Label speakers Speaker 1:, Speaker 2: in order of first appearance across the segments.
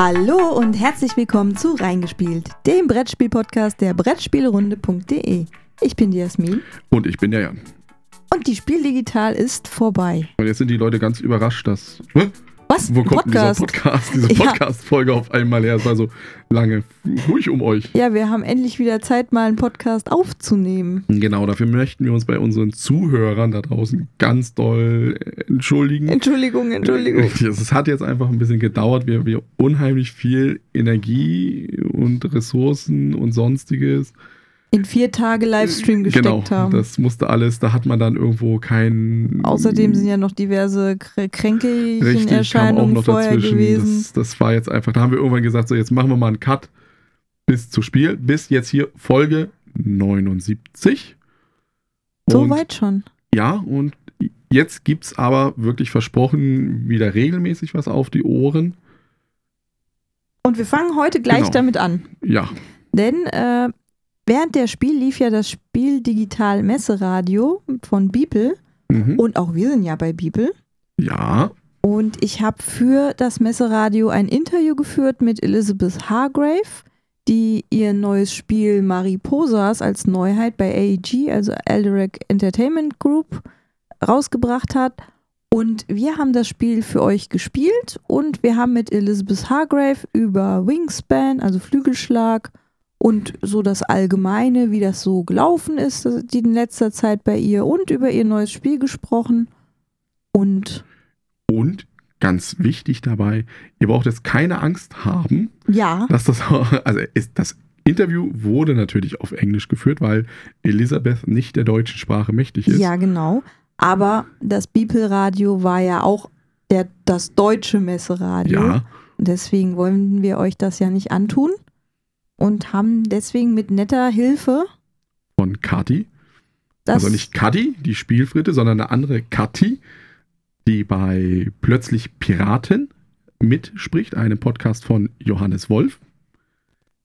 Speaker 1: Hallo und herzlich willkommen zu Reingespielt, dem Brettspiel-Podcast der Brettspielrunde.de. Ich bin die Jasmin.
Speaker 2: Und ich bin der Jan.
Speaker 1: Und die Spiel Digital ist vorbei.
Speaker 2: Und jetzt sind die Leute ganz überrascht, dass. Hä?
Speaker 1: Was?
Speaker 2: Wo kommt
Speaker 1: Podcast?
Speaker 2: dieser Podcast, diese
Speaker 1: Ja.
Speaker 2: Podcast-Folge auf einmal her? Es war so lange ruhig um euch.
Speaker 1: Ja, wir haben endlich wieder Zeit, mal einen Podcast aufzunehmen.
Speaker 2: Genau, dafür möchten wir uns bei unseren Zuhörern da draußen ganz doll äh, entschuldigen.
Speaker 1: Entschuldigung, Entschuldigung.
Speaker 2: Es hat jetzt einfach ein bisschen gedauert, wir, wir unheimlich viel Energie und Ressourcen und sonstiges
Speaker 1: In vier Tage Livestream gesteckt
Speaker 2: genau,
Speaker 1: haben.
Speaker 2: das musste alles, da hat man dann irgendwo kein
Speaker 1: Außerdem sind ja noch diverse krä- kränklichen
Speaker 2: Richtig, kam auch
Speaker 1: Erscheinungen
Speaker 2: noch
Speaker 1: vorher
Speaker 2: dazwischen.
Speaker 1: gewesen.
Speaker 2: Das, das war jetzt einfach, da haben wir irgendwann gesagt, so jetzt machen wir mal einen Cut bis zu Spiel, bis jetzt hier Folge 79.
Speaker 1: so
Speaker 2: Und-
Speaker 1: weit schon.
Speaker 2: Ja, und jetzt gibt es aber wirklich versprochen wieder regelmäßig was auf die Ohren.
Speaker 1: Und wir fangen heute gleich
Speaker 2: Genau.
Speaker 1: damit an.
Speaker 2: Ja,
Speaker 1: Denn äh, während der Spiel lief ja das Spiel Digital Messeradio von Beeple.
Speaker 2: mhm.
Speaker 1: Und auch wir sind ja bei Beeple.
Speaker 2: ja,
Speaker 1: Und ich habe für das Messeradio ein Interview geführt mit Elizabeth Hargrave, die ihr neues Spiel Mariposas als Neuheit bei AEG, also Elderac Entertainment Group, rausgebracht hat. Und wir haben das Spiel für euch gespielt und wir haben mit Elizabeth Hargrave über Wingspan, also Flügelschlag und so das Allgemeine, wie das so gelaufen ist die in letzter Zeit bei ihr und über ihr neues Spiel gesprochen. Und
Speaker 2: und ganz wichtig dabei, ihr braucht jetzt keine Angst haben,
Speaker 1: ja,
Speaker 2: dass das, also ist, das Interview wurde natürlich auf Englisch geführt, weil Elisabeth nicht der deutschen Sprache mächtig ist.
Speaker 1: Ja, genau. Aber das Beeple-Radio war ja auch der, das deutsche Messeradio.
Speaker 2: Ja,
Speaker 1: Deswegen wollen wir euch das ja nicht antun und haben deswegen mit netter Hilfe
Speaker 2: von Kati. Also nicht Kati, die Spielfritte, sondern eine andere Kati, die bei Plötzlich Piraten mitspricht, einem Podcast von Johannes Wolf.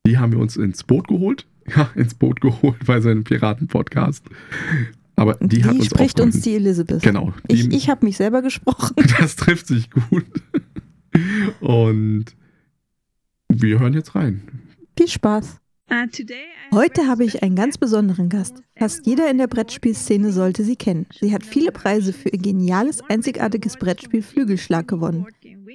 Speaker 2: Die haben wir uns ins Boot geholt. Ja, ins Boot geholt bei seinem Piraten-Podcast. Aber die,
Speaker 1: die
Speaker 2: hat uns
Speaker 1: spricht uns die Elizabeth.
Speaker 2: Genau. Die,
Speaker 1: Ich, ich habe mich selber gesprochen.
Speaker 2: das trifft sich gut. Und wir hören jetzt rein.
Speaker 1: Viel Spaß.
Speaker 3: Heute habe ich einen ganz besonderen Gast. Fast jeder in der Brettspielszene sollte sie kennen. Sie hat viele Preise für ihr geniales, einzigartiges Brettspiel Flügelschlag gewonnen.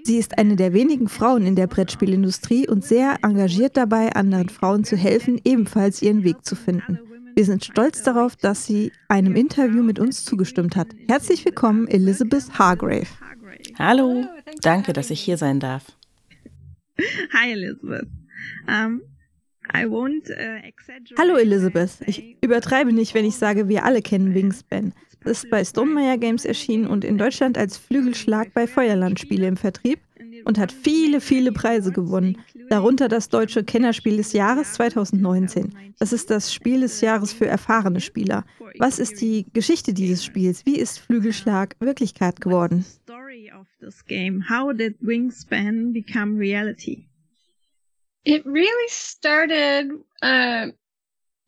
Speaker 3: Sie ist eine der wenigen Frauen in der Brettspielindustrie und sehr engagiert dabei, anderen Frauen zu helfen, ebenfalls ihren Weg zu finden. Wir sind stolz darauf, dass sie einem Interview mit uns zugestimmt hat. Herzlich willkommen, Elizabeth Hargrave.
Speaker 4: Hallo, danke, dass ich hier sein darf.
Speaker 3: Hi, Elizabeth. Um, I won't, uh, exaggerate
Speaker 1: Hallo Elizabeth. Ich übertreibe nicht, wenn ich sage, wir alle kennen Wingspan. Das ist bei Stonemeyer Games erschienen und in Deutschland als Flügelschlag bei Feuerland Spiele im Vertrieb und hat viele, viele Preise gewonnen. Darunter das deutsche Kennerspiel des Jahres 2019. Das ist das Spiel des Jahres für erfahrene Spieler. Was ist die Geschichte dieses Spiels? Wie ist Flügelschlag Wirklichkeit geworden?
Speaker 3: How did Wingspan become reality?
Speaker 5: It really started uh,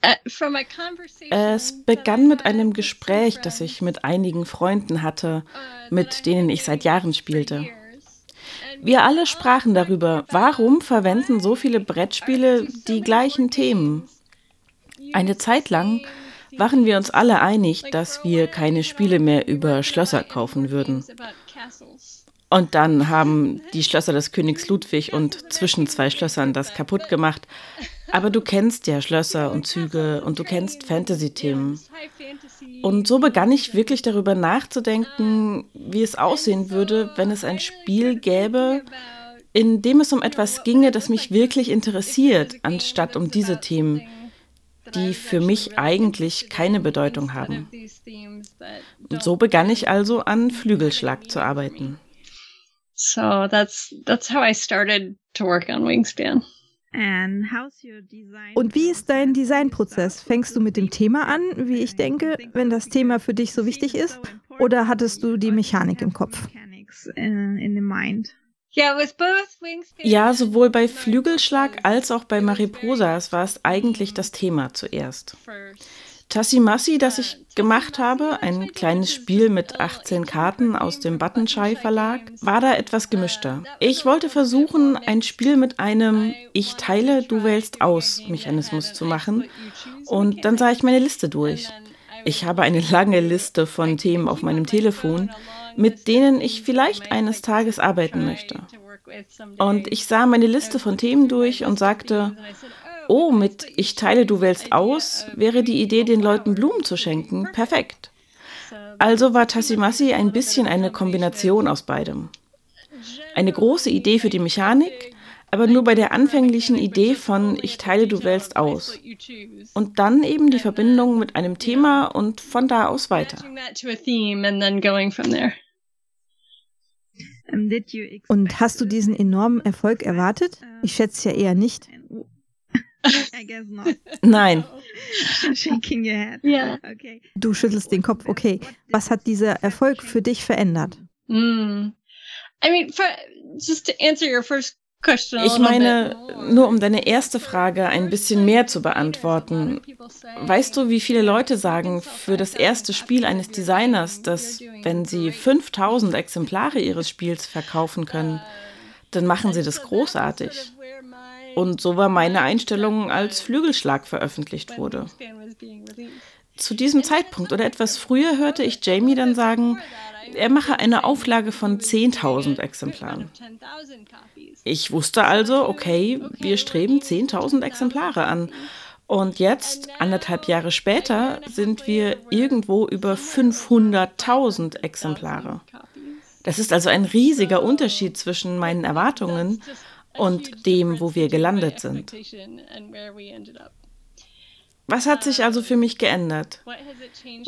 Speaker 5: uh, from a conversation.
Speaker 4: Es begann mit einem Gespräch, das ich mit einigen Freunden hatte, mit denen ich seit Jahren spielte. Wir alle sprachen darüber, warum verwenden so viele Brettspiele die gleichen Themen. Eine Zeit lang waren wir uns alle einig, dass wir keine Spiele mehr über Schlösser kaufen würden. Und dann haben die Schlösser des Königs Ludwig und zwischen zwei Schlössern das kaputt gemacht. Aber du kennst ja Schlösser und Züge und du kennst Fantasy-Themen. Und so begann ich wirklich darüber nachzudenken, wie es aussehen würde, wenn es ein Spiel gäbe, in dem es um etwas ginge, das mich wirklich interessiert, anstatt um diese Themen, die für mich eigentlich keine Bedeutung haben. Und so begann ich also an Flügelschlag zu arbeiten.
Speaker 5: So that's that's how I started to work on Wingspan.
Speaker 3: And how's your design
Speaker 1: Und wie ist dein Designprozess? Fängst du mit dem Thema an, wie ich denke, wenn das Thema für dich so wichtig ist? Oder hattest du die Mechanik im Kopf?
Speaker 3: Mechanics in, in the mind?
Speaker 5: Yeah, with both Wingspan.
Speaker 4: Ja, sowohl bei Flügelschlag als auch bei Mariposas war es eigentlich das Thema zuerst. Tassimasi, das ich gemacht habe, ein kleines Spiel mit 18 Karten aus dem Buttonschei Verlag, war da etwas gemischter. Ich wollte versuchen, ein Spiel mit einem Ich teile, du wählst aus Mechanismus zu machen. Und dann sah ich meine Liste durch. Ich habe eine lange Liste von Themen auf meinem Telefon, mit denen ich vielleicht eines Tages arbeiten möchte. Und ich sah meine Liste von Themen durch und sagte, oh, mit Ich teile, du wählst aus, wäre die Idee, den Leuten Blumen zu schenken, perfekt. Also war Tassimasi ein bisschen eine Kombination aus beidem. Eine große Idee für die Mechanik, aber nur bei der anfänglichen Idee von Ich teile, du wählst aus. Und dann eben die Verbindung mit einem Thema und von da aus weiter.
Speaker 3: Und hast du diesen enormen Erfolg erwartet? Ich schätze ja eher nicht.
Speaker 4: Nein.
Speaker 3: Du schüttelst den Kopf. Okay. Was hat dieser Erfolg für dich verändert?
Speaker 5: Mm. I mean, for, just to answer your first
Speaker 4: ich meine, nur um deine erste Frage ein bisschen mehr zu beantworten. Weißt du, wie viele Leute sagen für das erste Spiel eines Designers, dass wenn sie 5000 Exemplare ihres Spiels verkaufen können, dann machen sie das großartig. Und so war meine Einstellung, als Flügelschlag veröffentlicht wurde. Zu diesem Zeitpunkt oder etwas früher hörte ich Jamie dann sagen, er mache eine Auflage von 10.000 Exemplaren. Ich wusste also, okay, wir streben 10.000 Exemplare an. Und jetzt, anderthalb Jahre später, sind wir irgendwo über 500.000 Exemplare. Das ist also ein riesiger Unterschied zwischen meinen Erwartungen und dem, wo wir gelandet sind. Was hat sich also für mich geändert?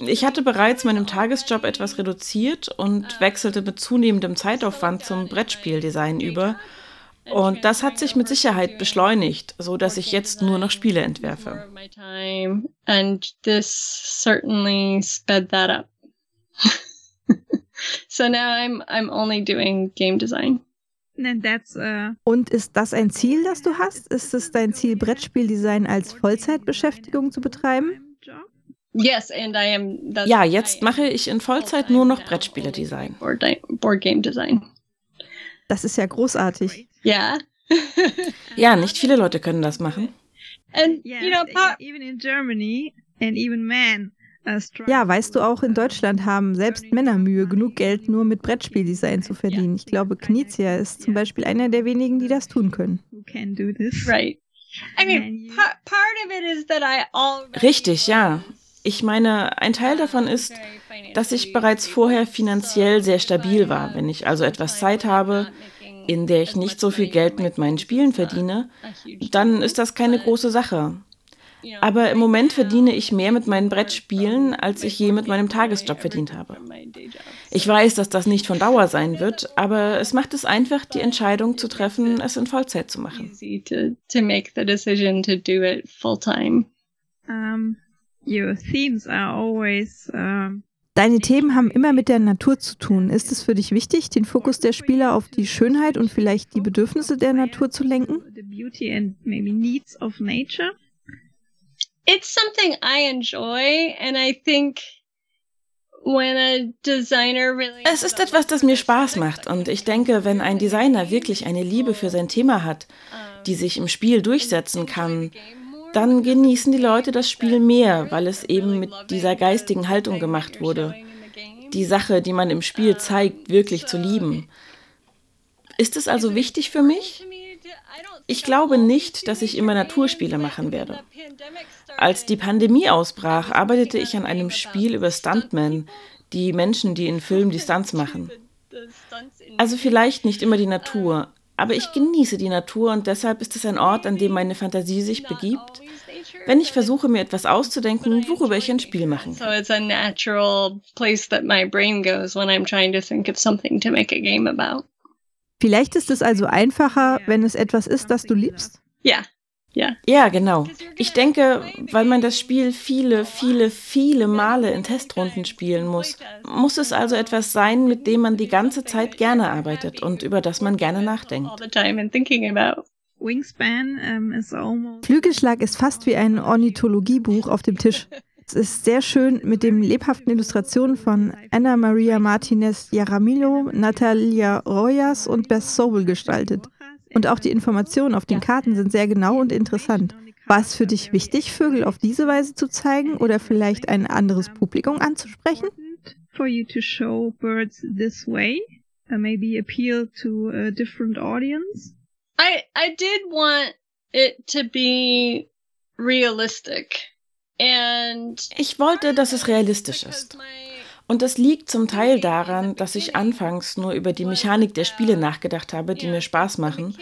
Speaker 4: Ich hatte bereits meinem Tagesjob etwas reduziert und wechselte mit zunehmendem Zeitaufwand zum Brettspieldesign über. Und das hat sich mit Sicherheit beschleunigt, so dass ich jetzt nur noch Spiele entwerfe.
Speaker 5: so now I'm I'm only doing game design.
Speaker 3: Uh, Und ist das ein Ziel, das du hast? Ist es dein Ziel, Brettspieldesign als Vollzeitbeschäftigung zu betreiben?
Speaker 4: Ja, jetzt mache ich in Vollzeit nur noch Brettspiele-Design.
Speaker 5: Board Game Design.
Speaker 3: Das ist ja großartig.
Speaker 5: Ja.
Speaker 4: ja, nicht viele Leute können das machen.
Speaker 5: And you know, even in Germany
Speaker 3: and even men ja, weißt du, auch in Deutschland haben selbst Männer Mühe, genug Geld nur mit Brettspieldesign zu verdienen. Ich glaube, Knizia ist zum Beispiel einer der wenigen, die das tun können.
Speaker 4: Richtig, ja. Ich meine, ein Teil davon ist, dass ich bereits vorher finanziell sehr stabil war. Wenn ich also etwas Zeit habe, in der ich nicht so viel Geld mit meinen Spielen verdiene, dann ist das keine große Sache. Aber im Moment verdiene ich mehr mit meinen Brettspielen, als ich je mit meinem Tagesjob verdient habe. Ich weiß, dass das nicht von Dauer sein wird, aber es macht es einfach, die Entscheidung zu treffen, es in Vollzeit zu machen.
Speaker 3: Deine Themen haben immer mit der Natur zu tun. Ist es für dich wichtig, den Fokus der Spieler auf die Schönheit und vielleicht die Bedürfnisse der Natur zu lenken?
Speaker 5: It's something I enjoy and I think
Speaker 4: es ist etwas, das mir Spaß macht und ich denke, wenn ein Designer wirklich eine Liebe für sein Thema hat, die sich im Spiel durchsetzen kann, dann genießen die Leute das Spiel mehr, weil es eben mit dieser geistigen Haltung gemacht wurde, die Sache, die man im Spiel zeigt, wirklich zu lieben. Ist es also wichtig für mich? Ich glaube nicht, dass ich immer Naturspiele machen werde. Als die Pandemie ausbrach, arbeitete ich an einem Spiel über Stuntmen, die Menschen, die in Filmen die Stunts machen. Also vielleicht nicht immer die Natur, aber ich genieße die Natur und deshalb ist es ein Ort, an dem meine Fantasie sich begibt, wenn ich versuche, mir etwas auszudenken, worüber ich ein Spiel machen kann. So it's a natural place that my brain goes when I'm trying to think of something to make a game about.
Speaker 3: Vielleicht ist es also einfacher, wenn es etwas ist, das du liebst?
Speaker 5: Ja. Ja.
Speaker 4: ja, genau. Ich denke, weil man das Spiel viele, viele, viele Male in Testrunden spielen muss, muss es also etwas sein, mit dem man die ganze Zeit gerne arbeitet und über das man gerne nachdenkt.
Speaker 3: Flügelschlag ist fast wie ein Ornithologiebuch auf dem Tisch. Es ist sehr schön mit den lebhaften Illustrationen von Anna Maria Martinez Jaramillo, Natalia Royas und Bess Sobel gestaltet. Und auch die Informationen auf den Karten sind sehr genau und interessant. War es für dich wichtig, Vögel auf diese Weise zu zeigen oder vielleicht ein anderes Publikum anzusprechen?
Speaker 6: For you to show birds this way, uh, maybe appeal to a different audience.
Speaker 5: I I did want it to be realistic. And
Speaker 4: Ich wollte, dass es realistisch ist. Und das liegt zum Teil daran, dass ich anfangs nur über die Mechanik der Spiele nachgedacht habe, die mir Spaß machen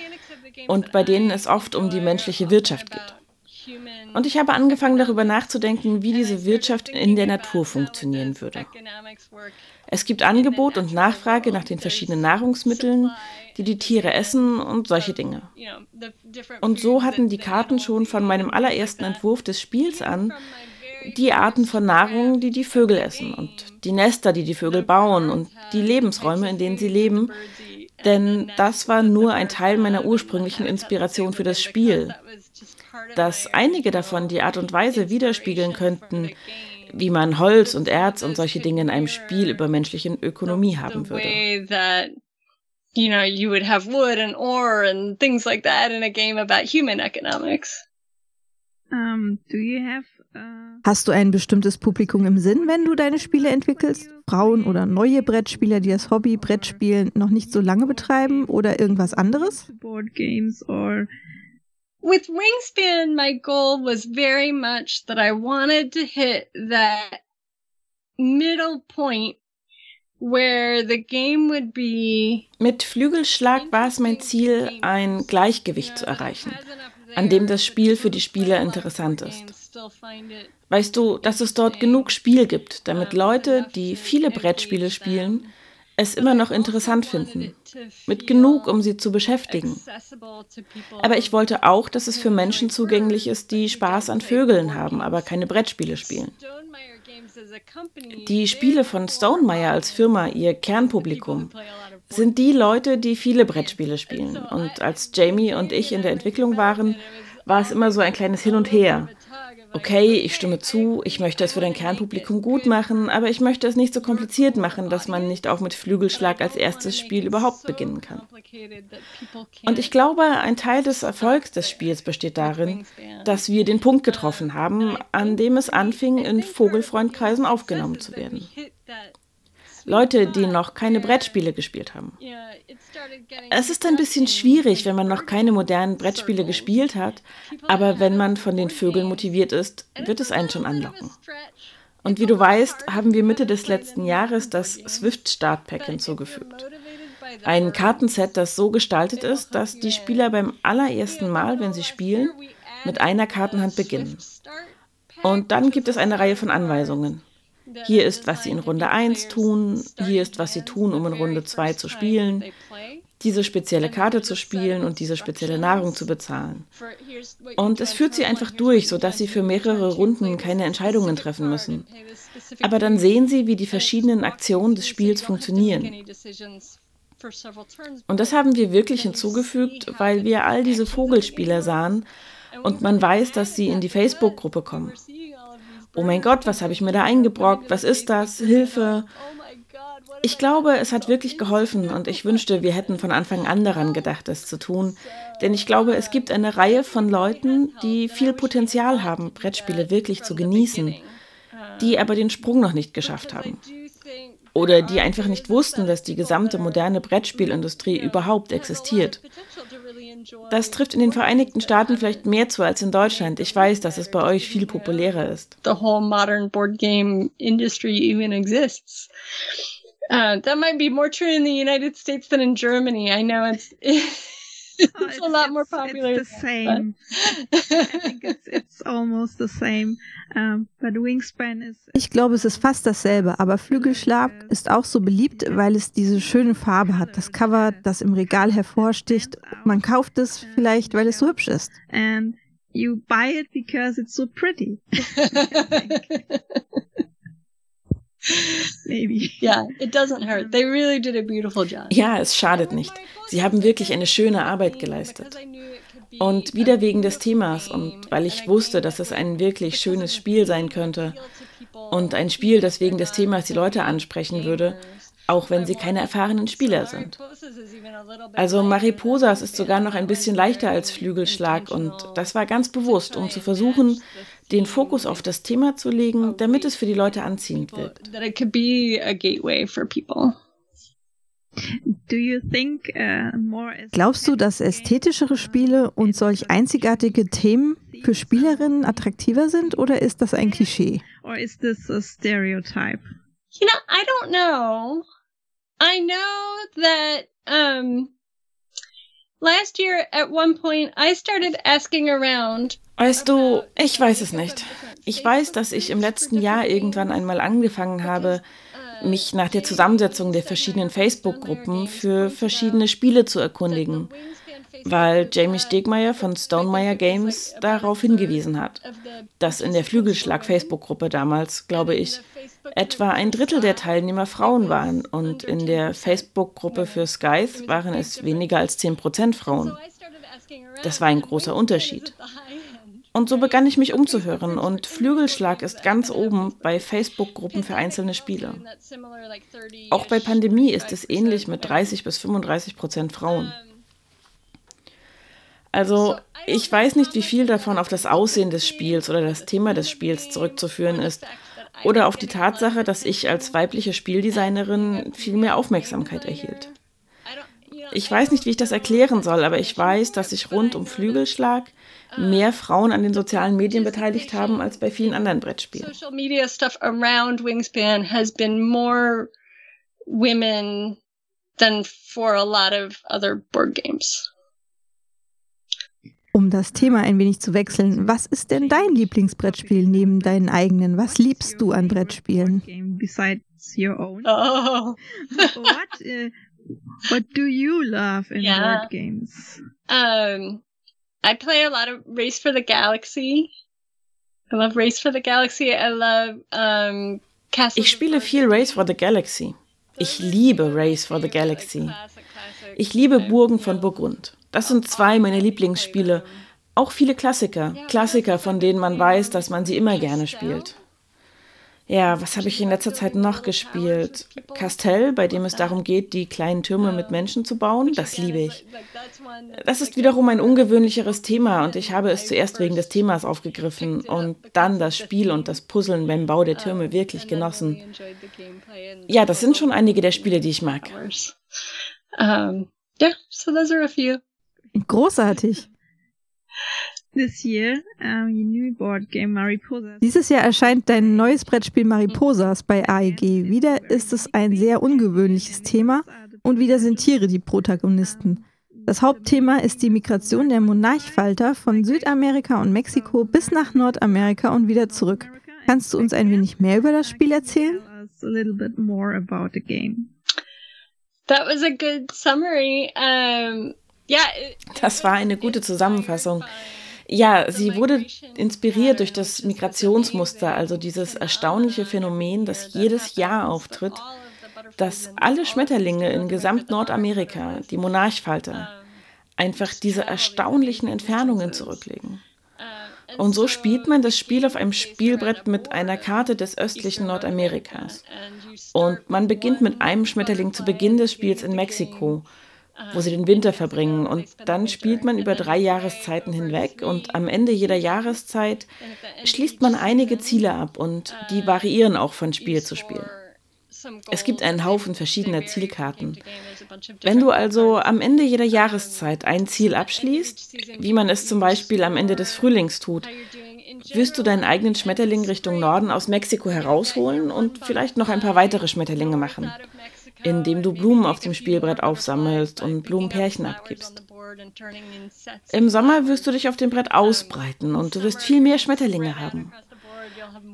Speaker 4: und bei denen es oft um die menschliche Wirtschaft geht. Und ich habe angefangen darüber nachzudenken, wie diese Wirtschaft in der Natur funktionieren würde. Es gibt Angebot und Nachfrage nach den verschiedenen Nahrungsmitteln, die die Tiere essen und solche Dinge. Und so hatten die Karten schon von meinem allerersten Entwurf des Spiels an die Arten von Nahrung, die die Vögel essen und die Nester, die die Vögel bauen und die Lebensräume, in denen sie leben. Denn das war nur ein Teil meiner ursprünglichen Inspiration für das Spiel. Dass einige davon die Art und Weise widerspiegeln könnten, wie man Holz und Erz und solche Dinge in einem Spiel über menschliche Ökonomie haben würde.
Speaker 5: You know, you would have wood and ore and things like that in a game about human economics.
Speaker 6: Um, do you have uh,
Speaker 3: Hast du ein bestimmtes Publikum im Sinn, wenn du deine Spiele entwickelst? Frauen oder neue Brettspieler, die das Hobby Brettspielen noch nicht so lange betreiben oder irgendwas anderes?
Speaker 6: board games or
Speaker 5: With Wingspan, my goal was very much that I wanted to hit that middle point where the game would be
Speaker 4: Mit Flügelschlag war es mein Ziel, ein Gleichgewicht zu erreichen, an dem das Spiel für die Spieler interessant ist. Weißt du, dass es dort genug Spiel gibt, damit Leute, die viele Brettspiele spielen, es immer noch interessant finden. Mit genug, um sie zu beschäftigen. Aber ich wollte auch, dass es für Menschen zugänglich ist, die Spaß an Vögeln haben, aber keine Brettspiele spielen. Die Spiele von Stonemeyer als Firma, ihr Kernpublikum, sind die Leute, die viele Brettspiele spielen. Und als Jamie und ich in der Entwicklung waren, war es immer so ein kleines Hin und Her. Okay, ich stimme zu, ich möchte es für dein Kernpublikum gut machen, aber ich möchte es nicht so kompliziert machen, dass man nicht auch mit Flügelschlag als erstes Spiel überhaupt beginnen kann. Und ich glaube, ein Teil des Erfolgs des Spiels besteht darin, dass wir den Punkt getroffen haben, an dem es anfing, in Vogelfreundkreisen aufgenommen zu werden. Leute, die noch keine Brettspiele gespielt haben. Es ist ein bisschen schwierig, wenn man noch keine modernen Brettspiele gespielt hat, aber wenn man von den Vögeln motiviert ist, wird es einen schon anlocken. Und wie du weißt, haben wir Mitte des letzten Jahres das Swift Start Pack hinzugefügt. Ein Kartenset, das so gestaltet ist, dass die Spieler beim allerersten Mal, wenn sie spielen, mit einer Kartenhand beginnen. Und dann gibt es eine Reihe von Anweisungen. Hier ist, was sie in Runde 1 tun, hier ist, was sie tun, um in Runde 2 zu spielen, diese spezielle Karte zu spielen und diese spezielle Nahrung zu bezahlen. Und es führt sie einfach durch, sodass sie für mehrere Runden keine Entscheidungen treffen müssen. Aber dann sehen sie, wie die verschiedenen Aktionen des Spiels funktionieren. Und das haben wir wirklich hinzugefügt, weil wir all diese Vogelspieler sahen und man weiß, dass sie in die Facebook-Gruppe kommen. Oh mein Gott, was habe ich mir da eingebrockt? Was ist das? Hilfe! Ich glaube, es hat wirklich geholfen und ich wünschte, wir hätten von Anfang an daran gedacht, es zu tun. Denn ich glaube, es gibt eine Reihe von Leuten, die viel Potenzial haben, Brettspiele wirklich zu genießen, die aber den Sprung noch nicht geschafft haben. Oder die einfach nicht wussten, dass die gesamte moderne Brettspielindustrie überhaupt existiert. Das trifft in den Vereinigten Staaten vielleicht mehr zu als in Deutschland. Ich weiß, dass es bei euch viel populärer ist.
Speaker 5: the whole modern board game industry even exists. Uh, that might be more true in the United States than in Germany. I know it's it's, a lot more popular.
Speaker 6: It's the same. I think it's, it's almost the same. Um, but Wingspan is
Speaker 3: Ich glaube, es ist fast dasselbe, aber Flügelschlag ist auch so beliebt, weil es diese schöne Farbe hat. Das Cover, das im Regal hervorsticht. Man kauft es vielleicht, weil es so hübsch ist.
Speaker 6: and you buy it because it's so pretty. Maybe.
Speaker 5: yeah, it doesn't hurt. They really did a beautiful job.
Speaker 4: Ja, es schadet nicht. Sie haben wirklich eine schöne Arbeit geleistet. Und wieder wegen des Themas und weil ich wusste, dass es ein wirklich schönes Spiel sein könnte und ein Spiel, das wegen des Themas die Leute ansprechen würde, auch wenn sie keine erfahrenen Spieler sind. Also Mariposas ist sogar noch ein bisschen leichter als Flügelschlag und das war ganz bewusst, um zu versuchen, den Fokus auf das Thema zu legen, damit es für die Leute anziehend wirkt.
Speaker 3: Glaubst du, dass ästhetischere Spiele und solch einzigartige Themen für Spielerinnen attraktiver sind oder ist das ein Klischee?
Speaker 6: Or is this a stereotype?
Speaker 5: You know, I don't know. I know that um last year at one point I started asking around.
Speaker 4: Weißt du, ich weiß es nicht. Ich weiß, dass ich im letzten Jahr irgendwann einmal angefangen habe, mich nach der Zusammensetzung der verschiedenen Facebook-Gruppen für verschiedene Spiele zu erkundigen, weil Jamie Stegmeier von Stonemeyer Games darauf hingewiesen hat, dass in der Flügelschlag-Facebook-Gruppe damals, glaube ich, etwa ein Drittel der Teilnehmer Frauen waren und in der Facebook-Gruppe für Scythe waren es weniger als 10% Frauen. Das war ein großer Unterschied. Und so begann ich mich umzuhören und Flügelschlag ist ganz oben bei Facebook-Gruppen für einzelne Spiele. Auch bei Pandemie ist es ähnlich mit 30 bis 35 Prozent Frauen. Also ich weiß nicht, wie viel davon auf das Aussehen des Spiels oder das Thema des Spiels zurückzuführen ist oder auf die Tatsache, dass ich als weibliche Spieldesignerin viel mehr Aufmerksamkeit erhielt. Ich weiß nicht, wie ich das erklären soll, aber ich weiß, dass sich rund um Flügelschlag mehr Frauen an den sozialen Medien beteiligt haben als bei vielen anderen Brettspielen.
Speaker 5: Social media stuff around Wingspan has been more women than for a lot of other board games.
Speaker 3: Um das Thema ein wenig zu wechseln, was ist denn dein Lieblingsbrettspiel neben deinen eigenen? Was liebst du an Brettspielen?
Speaker 5: Oh.
Speaker 6: what, uh, what do you love in
Speaker 5: Yeah.
Speaker 6: board games?
Speaker 5: Um, I play a lot of Race for the Galaxy. I love Race for the Galaxy. I love um, Castle.
Speaker 4: Ich spiele viel Race for the Galaxy. Ich liebe Race for the Galaxy. Ich liebe Burgen von Burgund. Das sind zwei meiner Lieblingsspiele. Auch viele Klassiker. Klassiker, von denen man weiß, dass man sie immer gerne spielt. Ja, was habe ich in letzter Zeit noch gespielt? Castell, bei dem es darum geht, die kleinen Türme mit Menschen zu bauen. Das liebe ich. Das ist wiederum ein ungewöhnlicheres Thema und ich habe es zuerst wegen des Themas aufgegriffen und dann das Spiel und das Puzzeln beim Bau der Türme wirklich genossen. Ja, das sind schon einige der Spiele, die ich mag.
Speaker 5: Yeah, so those are a few.
Speaker 3: Großartig.
Speaker 6: This year, um, your new board game Mariposa.
Speaker 3: Dieses Jahr erscheint dein neues Brettspiel Mariposas bei AEG. Wieder ist es ein sehr ungewöhnliches Thema und wieder sind Tiere die Protagonisten. Das Hauptthema ist die Migration der Monarchfalter von Südamerika und Mexiko bis nach Nordamerika und wieder zurück. Kannst du uns ein wenig mehr über das Spiel erzählen?
Speaker 6: Tell us a little bit more about the game.
Speaker 5: That was a good summary. Um, it-
Speaker 4: Das war eine gute Zusammenfassung. Ja, sie wurde inspiriert durch das Migrationsmuster, also dieses erstaunliche Phänomen, das jedes Jahr auftritt, dass alle Schmetterlinge in gesamt Nordamerika, die Monarchfalter, einfach diese erstaunlichen Entfernungen zurücklegen. Und so spielt man das Spiel auf einem Spielbrett mit einer Karte des östlichen Nordamerikas. Und man beginnt mit einem Schmetterling zu Beginn des Spiels in Mexiko, wo sie den Winter verbringen. Und dann spielt man über drei Jahreszeiten hinweg und am Ende jeder Jahreszeit schließt man einige Ziele ab und die variieren auch von Spiel zu Spiel. Es gibt einen Haufen verschiedener Zielkarten. Wenn du also am Ende jeder Jahreszeit ein Ziel abschließt, wie man es zum Beispiel am Ende des Frühlings tut, wirst du deinen eigenen Schmetterling Richtung Norden aus Mexiko herausholen und vielleicht noch ein paar weitere Schmetterlinge machen, indem du Blumen auf dem Spielbrett aufsammelst und Blumenpärchen abgibst. Im Sommer wirst du dich auf dem Brett ausbreiten und du wirst viel mehr Schmetterlinge haben.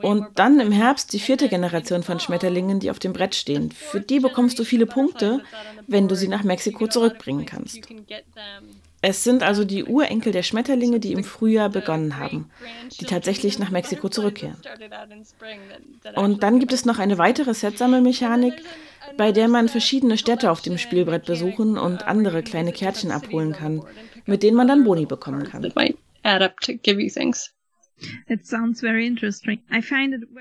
Speaker 4: Und dann im Herbst die vierte Generation von Schmetterlingen, die auf dem Brett stehen. Für die bekommst du viele Punkte, wenn du sie nach Mexiko zurückbringen kannst. Es sind also die Urenkel der Schmetterlinge, die im Frühjahr begonnen haben, die tatsächlich nach Mexiko zurückkehren. Und dann gibt es noch eine weitere Set-Sammelmechanik, bei der man verschiedene Städte auf dem Spielbrett besuchen und andere kleine Kärtchen abholen kann, mit denen man dann Boni bekommen kann.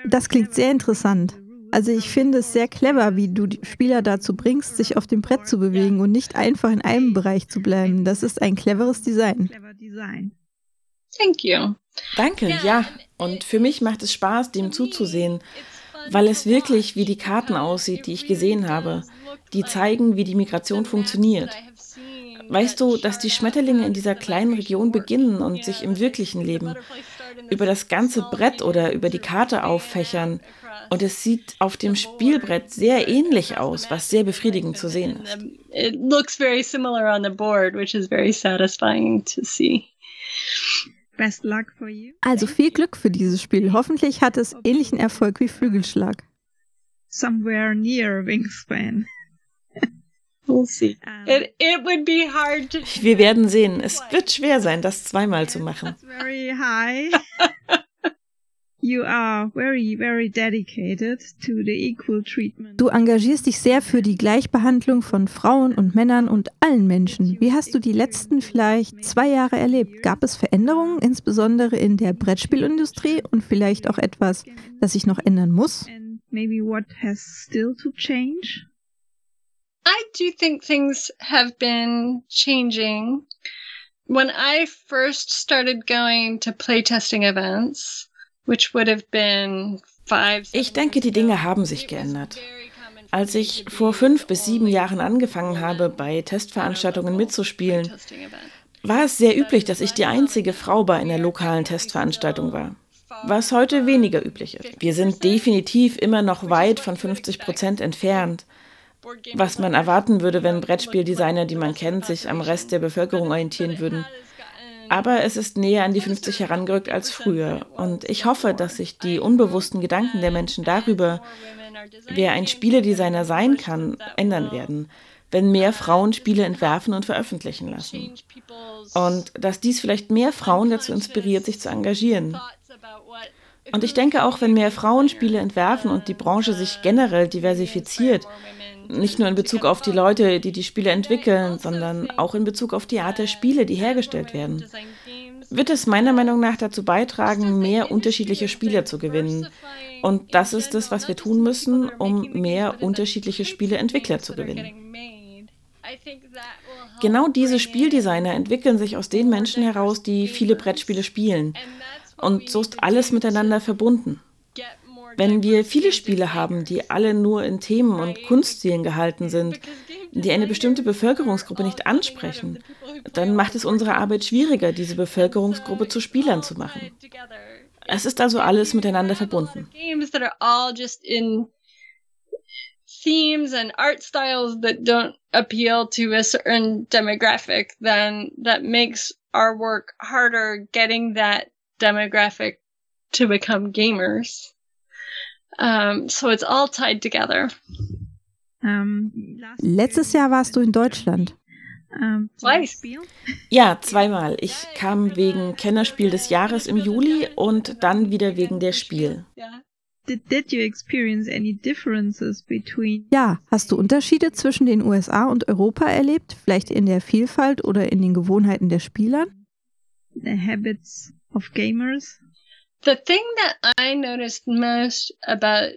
Speaker 3: Das klingt sehr interessant. Also ich finde es sehr clever, wie du die Spieler dazu bringst, sich auf dem Brett zu bewegen und nicht einfach in einem Bereich zu bleiben. Das ist ein cleveres Design.
Speaker 5: Thank you.
Speaker 4: Danke, ja. Und für mich macht es Spaß, dem zuzusehen, weil es wirklich wie die Karten aussieht, die ich gesehen habe, die zeigen, wie die Migration funktioniert. Weißt du, dass die Schmetterlinge in dieser kleinen Region beginnen und sich im wirklichen Leben über das ganze Brett oder über die Karte auffächern und es sieht auf dem Spielbrett sehr ähnlich aus, was sehr befriedigend zu sehen ist.
Speaker 5: It looks very similar on the board, which is very satisfying to see.
Speaker 3: Also viel Glück für dieses Spiel. Hoffentlich hat es ähnlichen Erfolg wie Flügelschlag.
Speaker 6: Somewhere near Wingspan.
Speaker 5: We'll see. It, it would be hard to
Speaker 4: Wir werden sehen. Es wird schwer sein, das zweimal zu machen.
Speaker 6: That's very high. You are very, very dedicated to the equal treatment.
Speaker 3: Du engagierst dich sehr für die Gleichbehandlung von Frauen und Männern und allen Menschen. Wie hast du die letzten vielleicht zwei Jahre erlebt? Gab es Veränderungen, insbesondere in der Brettspielindustrie und vielleicht auch etwas, das sich noch ändern muss?
Speaker 6: And maybe what has still to change?
Speaker 5: I do think things have been changing. When I first started going to playtesting events,
Speaker 4: Ich denke, die Dinge haben sich geändert. Als ich vor fünf bis sieben Jahren angefangen habe, bei Testveranstaltungen mitzuspielen, war es sehr üblich, dass ich die einzige Frau bei einer lokalen Testveranstaltung war. Was heute weniger üblich ist. Wir sind definitiv immer noch weit von 50 Prozent entfernt was man erwarten würde, wenn Brettspieldesigner, die man kennt, sich am Rest der Bevölkerung orientieren würden. Aber es ist näher an die 50 herangerückt als früher. Und ich hoffe, dass sich die unbewussten Gedanken der Menschen darüber, wer ein Spieledesigner sein kann, ändern werden, wenn mehr Frauen Spiele entwerfen und veröffentlichen lassen. Und dass dies vielleicht mehr Frauen dazu inspiriert, sich zu engagieren. Und ich denke auch, wenn mehr Frauen Spiele entwerfen und die Branche sich generell diversifiziert, nicht nur in Bezug auf die Leute, die die Spiele entwickeln, sondern auch in Bezug auf die Art der Spiele, die hergestellt werden. Wird es meiner Meinung nach dazu beitragen, mehr unterschiedliche Spieler zu gewinnen. Und das ist es, was wir tun müssen, um mehr unterschiedliche Spieleentwickler zu gewinnen. Genau diese Spieldesigner entwickeln sich aus den Menschen heraus, die viele Brettspiele spielen. Und so ist alles miteinander verbunden. Wenn wir viele Spiele haben, die alle nur in Themen und Kunststilen gehalten sind, die eine bestimmte Bevölkerungsgruppe nicht ansprechen, dann macht es unsere Arbeit schwieriger, diese Bevölkerungsgruppe zu Spielern zu machen. Es ist also alles miteinander verbunden.
Speaker 5: themes and art styles that don't appeal to a certain demographic, then that makes our work harder getting that demographic to become gamers. Um, so it's all tied together.
Speaker 6: Um,
Speaker 3: Letztes Jahr warst du in Deutschland.
Speaker 6: um,
Speaker 5: Twice.
Speaker 4: Ja, zweimal. Ich kam wegen Kennerspiel des Jahres im Juli und dann wieder wegen der Spiel.
Speaker 5: Yeah.
Speaker 6: Did, did you experience any differences between
Speaker 3: Ja, hast du Unterschiede zwischen den USA und Europa erlebt? Vielleicht in der Vielfalt oder in den Gewohnheiten der Spieler?
Speaker 6: the habits of gamers?
Speaker 5: The thing that I noticed most about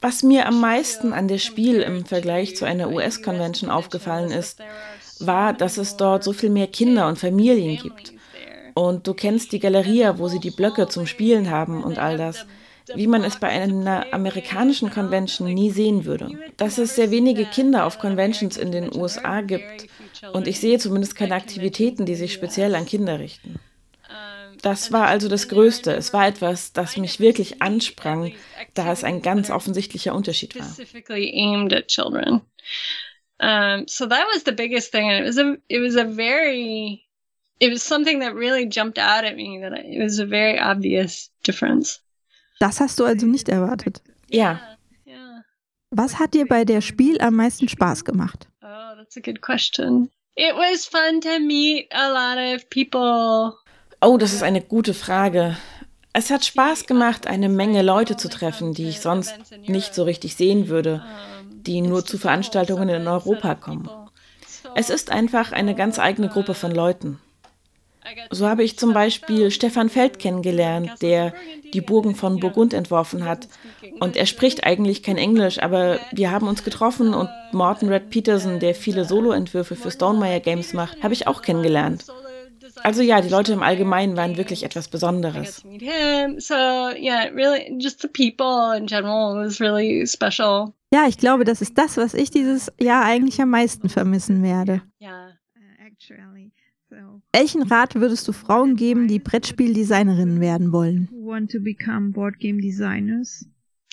Speaker 4: Was mir am meisten an der Spiel im Vergleich zu einer US-Convention aufgefallen ist, war, dass es dort so viel mehr Kinder und Familien gibt. Und du kennst die Galeria, wo sie die Blöcke zum Spielen haben und all das, wie man es bei einer amerikanischen Convention nie sehen würde. Dass es sehr wenige Kinder auf Conventions in den USA gibt und ich sehe zumindest keine Aktivitäten, die sich speziell an Kinder richten. Das war also das Größte. Es war etwas, das mich wirklich ansprang, da es ein ganz offensichtlicher Unterschied war.
Speaker 5: specifically aimed at children. Um, so that was the biggest thing, and it was a it was a very it was something that really jumped out at me. That I, it was a very obvious difference.
Speaker 3: Das hast du also nicht erwartet.
Speaker 4: Ja,
Speaker 5: Yeah.
Speaker 3: Was hat dir bei der Spiel am meisten Spaß gemacht?
Speaker 5: Oh, that's a good question. It was fun to meet a lot of people.
Speaker 4: Oh, das ist eine gute Frage. Es hat Spaß gemacht, eine Menge Leute zu treffen, die ich sonst nicht so richtig sehen würde, die nur zu Veranstaltungen in Europa kommen. Es ist einfach eine ganz eigene Gruppe von Leuten. So habe ich zum Beispiel Stefan Feld kennengelernt, der die Burgen von Burgund entworfen hat. Und er spricht eigentlich kein Englisch, aber wir haben uns getroffen und Morton Red Peterson, der viele Soloentwürfe für Stonemeyer Games macht, habe ich auch kennengelernt. Also ja, die Leute im Allgemeinen waren wirklich etwas Besonderes.
Speaker 3: Ja, ich glaube, das ist das, was ich dieses Jahr eigentlich am meisten vermissen werde. Welchen Rat würdest du Frauen geben, die Brettspieldesignerinnen werden wollen?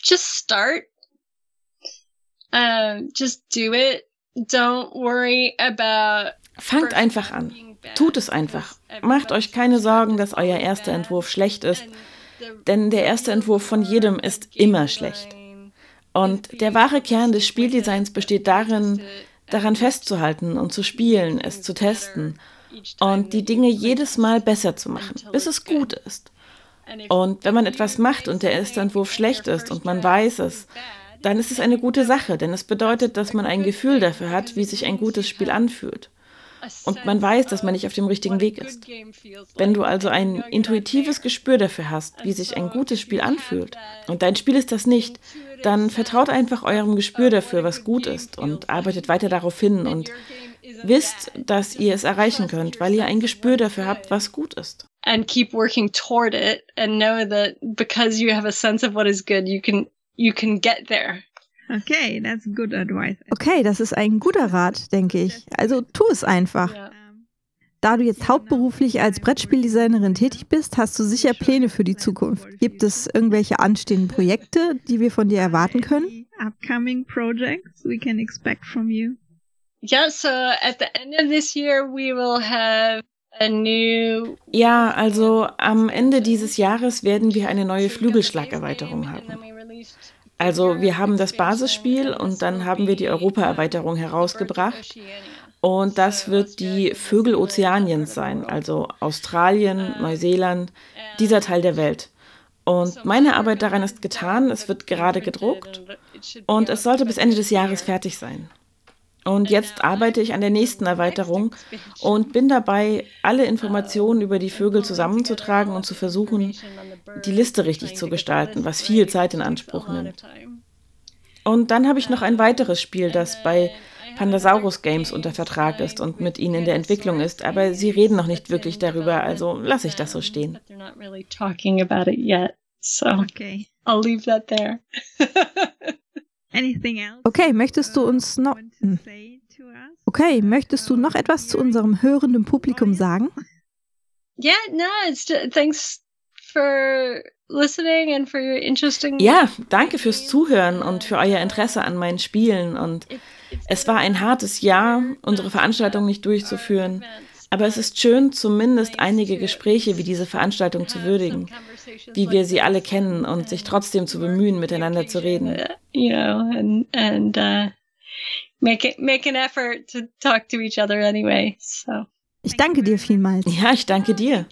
Speaker 5: Just start. Uh, just do it. Don't worry about
Speaker 4: Fangt einfach an. Tut es einfach. Macht euch keine Sorgen, dass euer erster Entwurf schlecht ist, denn der erste Entwurf von jedem ist immer schlecht. Und der wahre Kern des Spieldesigns besteht darin, daran festzuhalten und zu spielen, es zu testen und die Dinge jedes Mal besser zu machen, bis es gut ist. Und wenn man etwas macht und der erste Entwurf schlecht ist und man weiß es, dann ist es eine gute Sache, denn es bedeutet, dass man ein Gefühl dafür hat, wie sich ein gutes Spiel anfühlt und man weiß, dass man nicht auf dem richtigen Weg ist. Wenn du also ein intuitives Gespür dafür hast, wie sich ein gutes Spiel anfühlt, und dein Spiel ist das nicht, dann vertraut einfach eurem Gespür dafür, was gut ist, und arbeitet weiter darauf hin und wisst, dass ihr es erreichen könnt, weil ihr ein Gespür dafür habt, was gut ist.
Speaker 5: And keep working toward it and know that because you have a sense of what is good, you can you can get there.
Speaker 6: Okay, that's good advice.
Speaker 3: Okay, das ist ein guter Rat, denke ich. Also tu es einfach. Da du jetzt hauptberuflich als Brettspieldesignerin tätig bist, hast du sicher Pläne für die Zukunft. Gibt es irgendwelche anstehenden Projekte, die wir von dir erwarten können?
Speaker 6: Upcoming projects we can expect from you.
Speaker 5: Yeah, so at the end of this year we will have a new
Speaker 4: Ja, also am Ende dieses Jahres werden wir eine neue Flügelschlagerweiterung haben. Also wir haben das Basisspiel und dann haben wir die Europa-Erweiterung herausgebracht. Und das wird die Vögel Ozeaniens sein, also Australien, Neuseeland, dieser Teil der Welt. Und meine Arbeit daran ist getan, es wird gerade gedruckt und es sollte bis Ende des Jahres fertig sein. Und jetzt arbeite ich an der nächsten Erweiterung und bin dabei, alle Informationen über die Vögel zusammenzutragen und zu versuchen, die Liste richtig zu gestalten, was viel Zeit in Anspruch nimmt. Und dann habe ich noch ein weiteres Spiel, das bei Pandasaurus Games unter Vertrag ist und mit ihnen in der Entwicklung ist, aber sie reden noch nicht wirklich darüber, also lasse ich das so stehen.
Speaker 6: Okay.
Speaker 5: I'll leave that there.
Speaker 6: Anything else?
Speaker 3: Okay, möchtest du uns noch hm. Okay, möchtest du noch etwas zu unserem hörenden Publikum sagen?
Speaker 5: Yeah, no, it's thanks for listening and for your interesting
Speaker 4: Ja, danke fürs Zuhören und für euer Interesse an meinen Spielen und es war ein hartes Jahr, unsere Veranstaltung nicht durchzuführen, aber es ist schön, zumindest einige Gespräche wie diese Veranstaltung zu würdigen, wie wir sie alle kennen und sich trotzdem zu bemühen, miteinander zu reden.
Speaker 5: You know, and and uh, make it make an effort to talk to each other anyway. So.
Speaker 3: Ich danke dir vielmals.
Speaker 4: Ja, ich danke dir.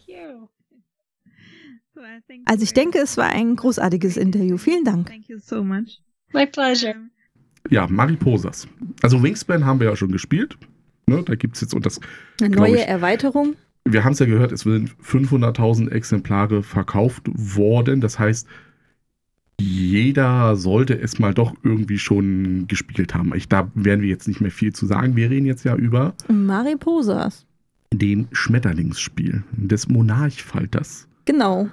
Speaker 3: Also ich denke, es war ein großartiges Interview. Vielen Dank.
Speaker 6: Thank you so much.
Speaker 5: My pleasure.
Speaker 2: Ja, Mariposas. Also Wingspan haben wir ja schon gespielt. Ne, da gibt es jetzt und das.
Speaker 1: Eine neue
Speaker 2: ich-
Speaker 1: Erweiterung.
Speaker 2: Wir haben es ja gehört, es sind 500.000 Exemplare verkauft worden. Das heißt, jeder sollte es mal doch irgendwie schon gespielt haben. Ich, da werden wir jetzt nicht mehr viel zu sagen. Wir reden jetzt ja über
Speaker 1: Mariposas.
Speaker 2: den Schmetterlingsspiel des Monarchfalters.
Speaker 1: Genau.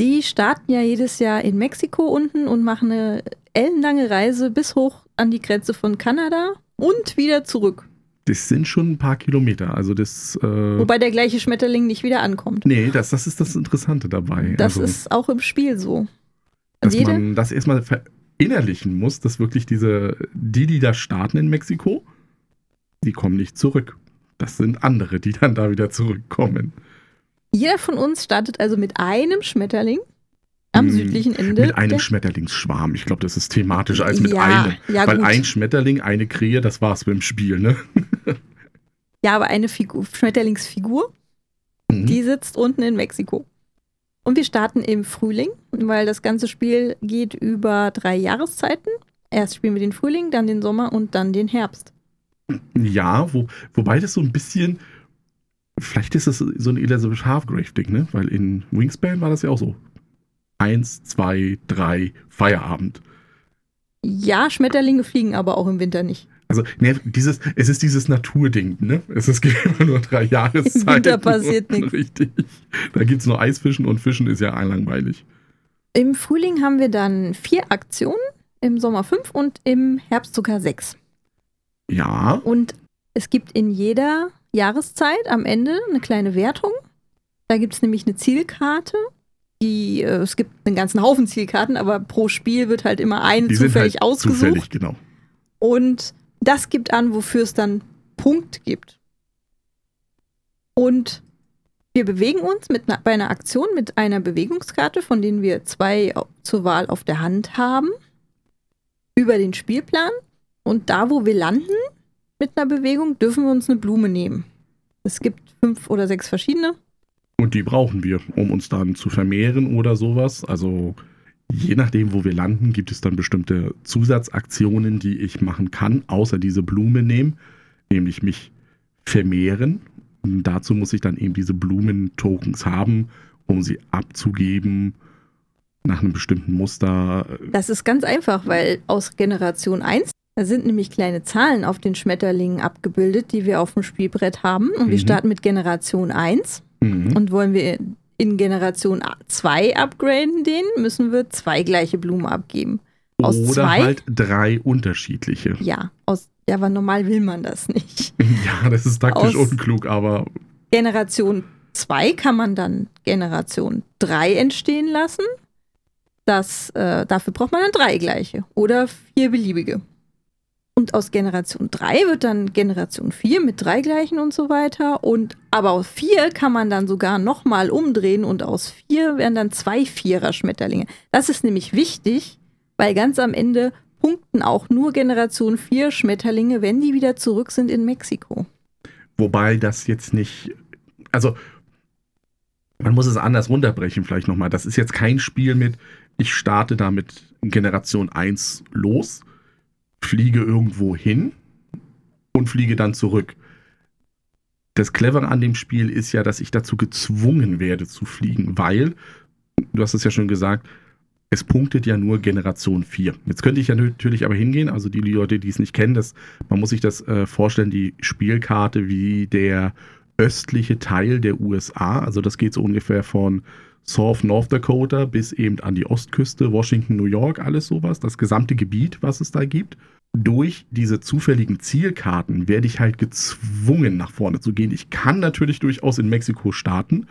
Speaker 1: Die starten ja jedes Jahr in Mexiko unten und machen eine ellenlange Reise bis hoch an die Grenze von Kanada und wieder zurück.
Speaker 2: Das sind schon ein paar Kilometer. Also das. Äh,
Speaker 1: Wobei der gleiche Schmetterling nicht wieder ankommt.
Speaker 2: nee, das, das ist das Interessante dabei.
Speaker 1: Das
Speaker 2: also,
Speaker 1: ist auch im Spiel so.
Speaker 2: dass
Speaker 1: Und jeder,
Speaker 2: man das erstmal verinnerlichen muss, dass wirklich diese, die, die da starten in Mexiko, die kommen nicht zurück. Das sind andere, die dann da wieder zurückkommen.
Speaker 1: jeder von uns startet also mit einem Schmetterling am
Speaker 2: Hm,
Speaker 1: südlichen Ende.
Speaker 2: Mit einem Schmetterlingsschwarm. Ich glaube, das ist thematisch als mit
Speaker 1: ja,
Speaker 2: einem.
Speaker 1: Ja,
Speaker 2: Weil
Speaker 1: gut.
Speaker 2: ein Schmetterling, eine Krähe, das war's beim Spiel, ne?
Speaker 1: ja, aber eine Figur, Schmetterlingsfigur,
Speaker 2: Mhm.
Speaker 1: die sitzt unten in Mexiko. Und wir starten im Frühling, weil das ganze Spiel geht über drei Jahreszeiten. Erst spielen wir den Frühling, dann den Sommer und dann den Herbst.
Speaker 2: Ja, wo, wobei das so ein bisschen, vielleicht ist das so ein Elizabeth Hargrave-Ding, ne? Weil in Wingspan war das ja auch so. Eins, zwei, drei, Feierabend.
Speaker 1: Ja, Schmetterlinge fliegen aber auch im Winter nicht.
Speaker 2: Also, ne, dieses, es ist dieses Naturding, ne? Es ist gibt immer nur drei Jahreszeiten.
Speaker 1: Im Winter passiert nichts.
Speaker 2: Richtig. Da gibt es nur Eisfischen und Fischen ist ja langweilig.
Speaker 1: Im Frühling haben wir dann vier Aktionen, im Sommer fünf und im Herbst sogar sechs.
Speaker 2: Ja.
Speaker 1: Und es gibt in jeder Jahreszeit am Ende eine kleine Wertung. Da gibt es nämlich eine Zielkarte. Die, äh, es gibt einen ganzen Haufen Zielkarten, aber pro Spiel wird halt immer eine
Speaker 2: Die
Speaker 1: zufällig
Speaker 2: halt
Speaker 1: ausgesucht.
Speaker 2: Zufällig, genau.
Speaker 1: Und das gibt an, wofür es dann Punkt gibt. Und wir bewegen uns mit einer, bei einer Aktion mit einer Bewegungskarte, von denen wir zwei zur Wahl auf der Hand haben, über den Spielplan. Und da, wo wir landen mit einer Bewegung, dürfen wir uns eine Blume nehmen. Es gibt fünf oder sechs verschiedene.
Speaker 2: Und die brauchen wir, um uns dann zu vermehren oder sowas. Also je nachdem, wo wir landen, gibt es dann bestimmte Zusatzaktionen, die ich machen kann, außer diese Blume nehmen, nämlich mich vermehren. Und dazu muss ich dann eben diese Blumentokens haben, um sie abzugeben nach einem bestimmten Muster.
Speaker 1: Das ist ganz einfach, weil aus Generation 1, da sind nämlich kleine Zahlen auf den Schmetterlingen abgebildet, die wir auf dem Spielbrett haben. Und wir
Speaker 2: Mhm.
Speaker 1: starten mit Generation 1.
Speaker 2: Mhm.
Speaker 1: Und wollen wir in Generation 2 upgraden den, müssen wir zwei gleiche Blumen abgeben. Aus
Speaker 2: Oder
Speaker 1: zwei?
Speaker 2: halt drei unterschiedliche.
Speaker 1: Ja, aus, ja, aber normal will man das nicht.
Speaker 2: Ja, das ist taktisch
Speaker 1: Aus-
Speaker 2: unklug, aber
Speaker 1: Generation 2 kann man dann Generation 3 entstehen lassen. Das, äh, dafür braucht man dann drei gleiche oder vier beliebige. Und aus Generation 3 wird dann Generation 4 mit drei gleichen und so weiter. Und aber aus 4 kann man dann sogar nochmal umdrehen und aus 4 werden dann zwei Vierer-Schmetterlinge. Das ist nämlich wichtig, weil ganz am Ende punkten auch nur Generation 4 Schmetterlinge, wenn die wieder zurück sind in Mexiko.
Speaker 2: Wobei das jetzt nicht, also man muss es anders runterbrechen vielleicht nochmal. Das ist jetzt kein Spiel mit, ich starte da mit Generation 1 los, fliege irgendwo hin und fliege dann zurück. Das Clevere an dem Spiel ist ja, dass ich dazu gezwungen werde zu fliegen, weil, du hast es ja schon gesagt, es punktet ja nur Generation 4. Jetzt könnte ich ja natürlich aber hingehen, also die Leute, die es nicht kennen, das, man muss sich das äh, vorstellen, die Spielkarte wie der östliche Teil der USA, also das geht so ungefähr von South North Dakota bis eben an die Ostküste, Washington, New York, alles sowas, das gesamte Gebiet, was es da gibt. Durch diese zufälligen Zielkarten werde ich halt gezwungen, nach vorne zu gehen. Ich kann natürlich durchaus in Mexiko starten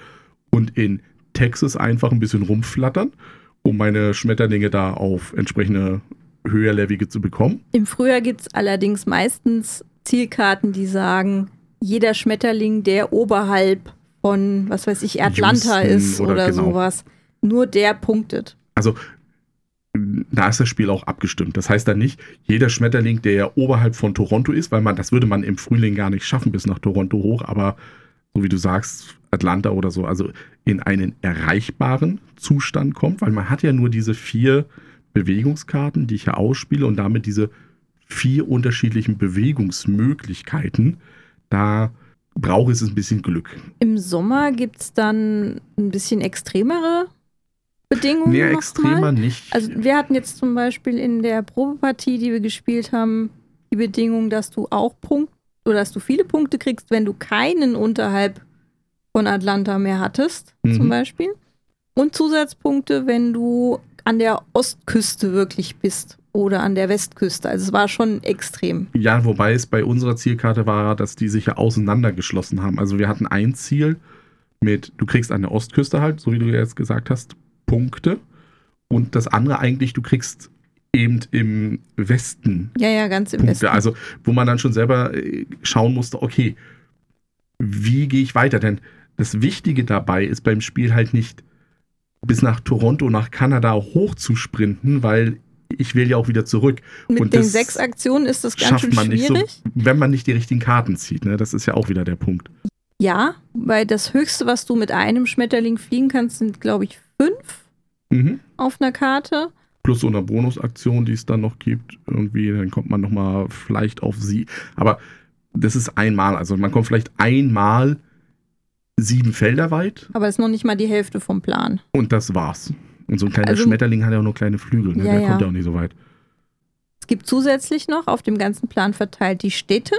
Speaker 2: und in Texas einfach ein bisschen rumflattern, um meine Schmetterlinge da auf entsprechende höherlevige zu bekommen.
Speaker 1: Im Frühjahr gibt es allerdings meistens Zielkarten, die sagen, jeder Schmetterling, der oberhalb von, was weiß ich, Atlanta
Speaker 2: Houston
Speaker 1: ist oder,
Speaker 2: oder genau.
Speaker 1: sowas, nur der punktet.
Speaker 2: Also da ist das Spiel auch abgestimmt. Das heißt dann nicht, jeder Schmetterling, der oberhalb von Toronto ist, weil man, das würde man im Frühling gar nicht schaffen bis nach Toronto hoch, aber so wie du sagst, Atlanta oder so, also in einen erreichbaren Zustand kommt, weil man hat ja nur diese vier Bewegungskarten, die ich ja ausspiele und damit diese vier unterschiedlichen Bewegungsmöglichkeiten. Da braucht es ein bisschen Glück.
Speaker 1: Im Sommer gibt es dann ein bisschen extremere Bedingungen.
Speaker 2: Mehr extremer
Speaker 1: mal.
Speaker 2: nicht.
Speaker 1: Also wir hatten jetzt zum Beispiel in der Probepartie, die wir gespielt haben, die Bedingung, dass du auch Punkt oder dass du viele Punkte kriegst, wenn du keinen unterhalb von Atlanta mehr hattest,
Speaker 2: Mhm.
Speaker 1: zum Beispiel. Und Zusatzpunkte, wenn du an der Ostküste wirklich bist oder an der Westküste. Also es war schon extrem.
Speaker 2: Ja, wobei es bei unserer Zielkarte war, dass die sich ja auseinandergeschlossen haben. Also wir hatten ein Ziel mit, du kriegst an der Ostküste halt, so wie du jetzt gesagt hast, Punkte. Und das andere eigentlich, du kriegst eben im Westen
Speaker 1: Ja, ja, ganz im
Speaker 2: Punkte.
Speaker 1: Westen.
Speaker 2: Also wo man dann schon selber äh, schauen musste, okay, wie gehe ich weiter? Denn das Wichtige dabei ist beim Spiel halt nicht bis nach Toronto, nach Kanada hoch zu sprinten, weil ich will ja auch wieder zurück.
Speaker 1: Mit
Speaker 2: und
Speaker 1: den sechs Aktionen ist das ganz
Speaker 2: schafft
Speaker 1: schön
Speaker 2: man nicht so,
Speaker 1: schwierig.
Speaker 2: wenn man nicht die richtigen Karten zieht. Ne? Das ist ja auch wieder der Punkt.
Speaker 1: Ja, weil das Höchste, was du mit einem Schmetterling fliegen kannst, sind, glaube ich, fünf
Speaker 2: Mhm.
Speaker 1: auf einer Karte.
Speaker 2: plus so einer Bonusaktion, die es dann noch gibt. Irgendwie, dann kommt man nochmal vielleicht auf sie. Aber das ist einmal. Also man kommt vielleicht einmal sieben Felder weit.
Speaker 1: Aber das ist noch nicht mal die Hälfte vom Plan.
Speaker 2: Und das war's. Und so ein kleiner
Speaker 1: Also-
Speaker 2: Schmetterling hat ja auch nur kleine Flügel. Ne?
Speaker 1: Ja,
Speaker 2: Der
Speaker 1: ja.
Speaker 2: kommt ja auch nicht so weit.
Speaker 1: Es gibt zusätzlich noch auf dem ganzen Plan verteilt die Städte.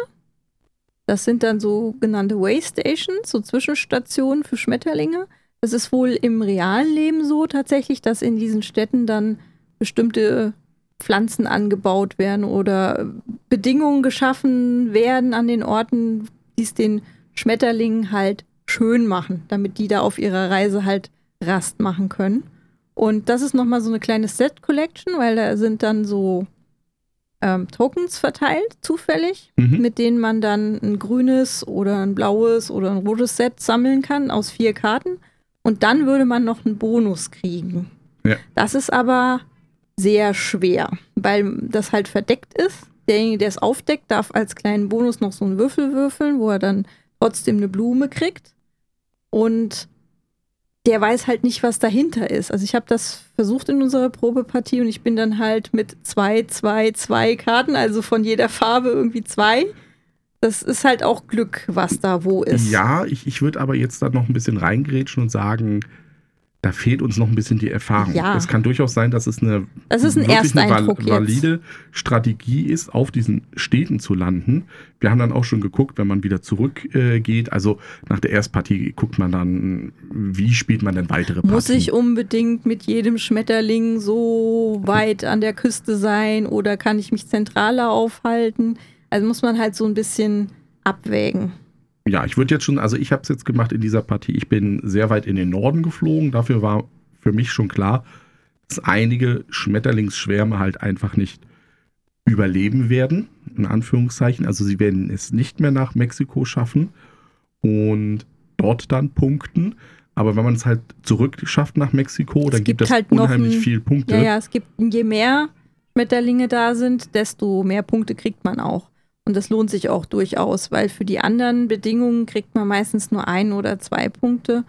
Speaker 1: Das sind dann sogenannte Waystations, so Zwischenstationen für Schmetterlinge. Es ist wohl im realen Leben so tatsächlich, dass in diesen Städten dann bestimmte Pflanzen angebaut werden oder Bedingungen geschaffen werden an den Orten, die es den Schmetterlingen halt schön machen, damit die da auf ihrer Reise halt Rast machen können. Und das ist nochmal so eine kleine Set-Collection, weil da sind dann so ähm, Tokens verteilt, zufällig,
Speaker 2: Mhm.
Speaker 1: mit denen man dann ein grünes oder ein blaues oder ein rotes Set sammeln kann aus vier Karten. Und dann würde man noch einen Bonus kriegen.
Speaker 2: Ja.
Speaker 1: Das ist aber sehr schwer, weil das halt verdeckt ist. Derjenige, der es aufdeckt, darf als kleinen Bonus noch so einen Würfel würfeln, wo er dann trotzdem eine Blume kriegt. Und der weiß halt nicht, was dahinter ist. Also ich habe das versucht in unserer Probepartie und ich bin dann halt mit zwei, zwei, zwei Karten, also von jeder Farbe irgendwie zwei. Das ist halt auch Glück, was da wo ist.
Speaker 2: Ja, ich, ich würde aber jetzt da noch ein bisschen reingrätschen und sagen, da fehlt uns noch ein bisschen die Erfahrung.
Speaker 1: Ja.
Speaker 2: Es kann durchaus sein, dass es eine,
Speaker 1: Das ist ein
Speaker 2: wirklich eine val-
Speaker 1: jetzt.
Speaker 2: valide Strategie ist, auf diesen Städten zu landen. Wir haben dann auch schon geguckt, wenn man wieder zurückgeht, äh, also nach der Erstpartie guckt man dann, wie spielt man denn weitere Partien.
Speaker 1: Muss ich unbedingt mit jedem Schmetterling so weit an der Küste sein oder kann ich mich zentraler aufhalten? Also muss man halt so ein bisschen abwägen.
Speaker 2: Ja, ich würde jetzt schon, also ich habe es jetzt gemacht in dieser Partie. Ich bin sehr weit in den Norden geflogen. Dafür war für mich schon klar, dass einige Schmetterlingsschwärme halt einfach nicht überleben werden, in Anführungszeichen. Also sie werden es nicht mehr nach Mexiko schaffen und dort dann punkten. Aber wenn man es halt zurück schafft nach Mexiko,
Speaker 1: Es
Speaker 2: dann gibt
Speaker 1: gibt
Speaker 2: es
Speaker 1: halt noch
Speaker 2: unheimlich
Speaker 1: ein-
Speaker 2: viel Punkte.
Speaker 1: Ja, ja, es gibt, je mehr Schmetterlinge da sind, desto mehr Punkte kriegt man auch. Und das lohnt sich auch durchaus, weil für die anderen Bedingungen kriegt man meistens nur ein oder zwei Punkte.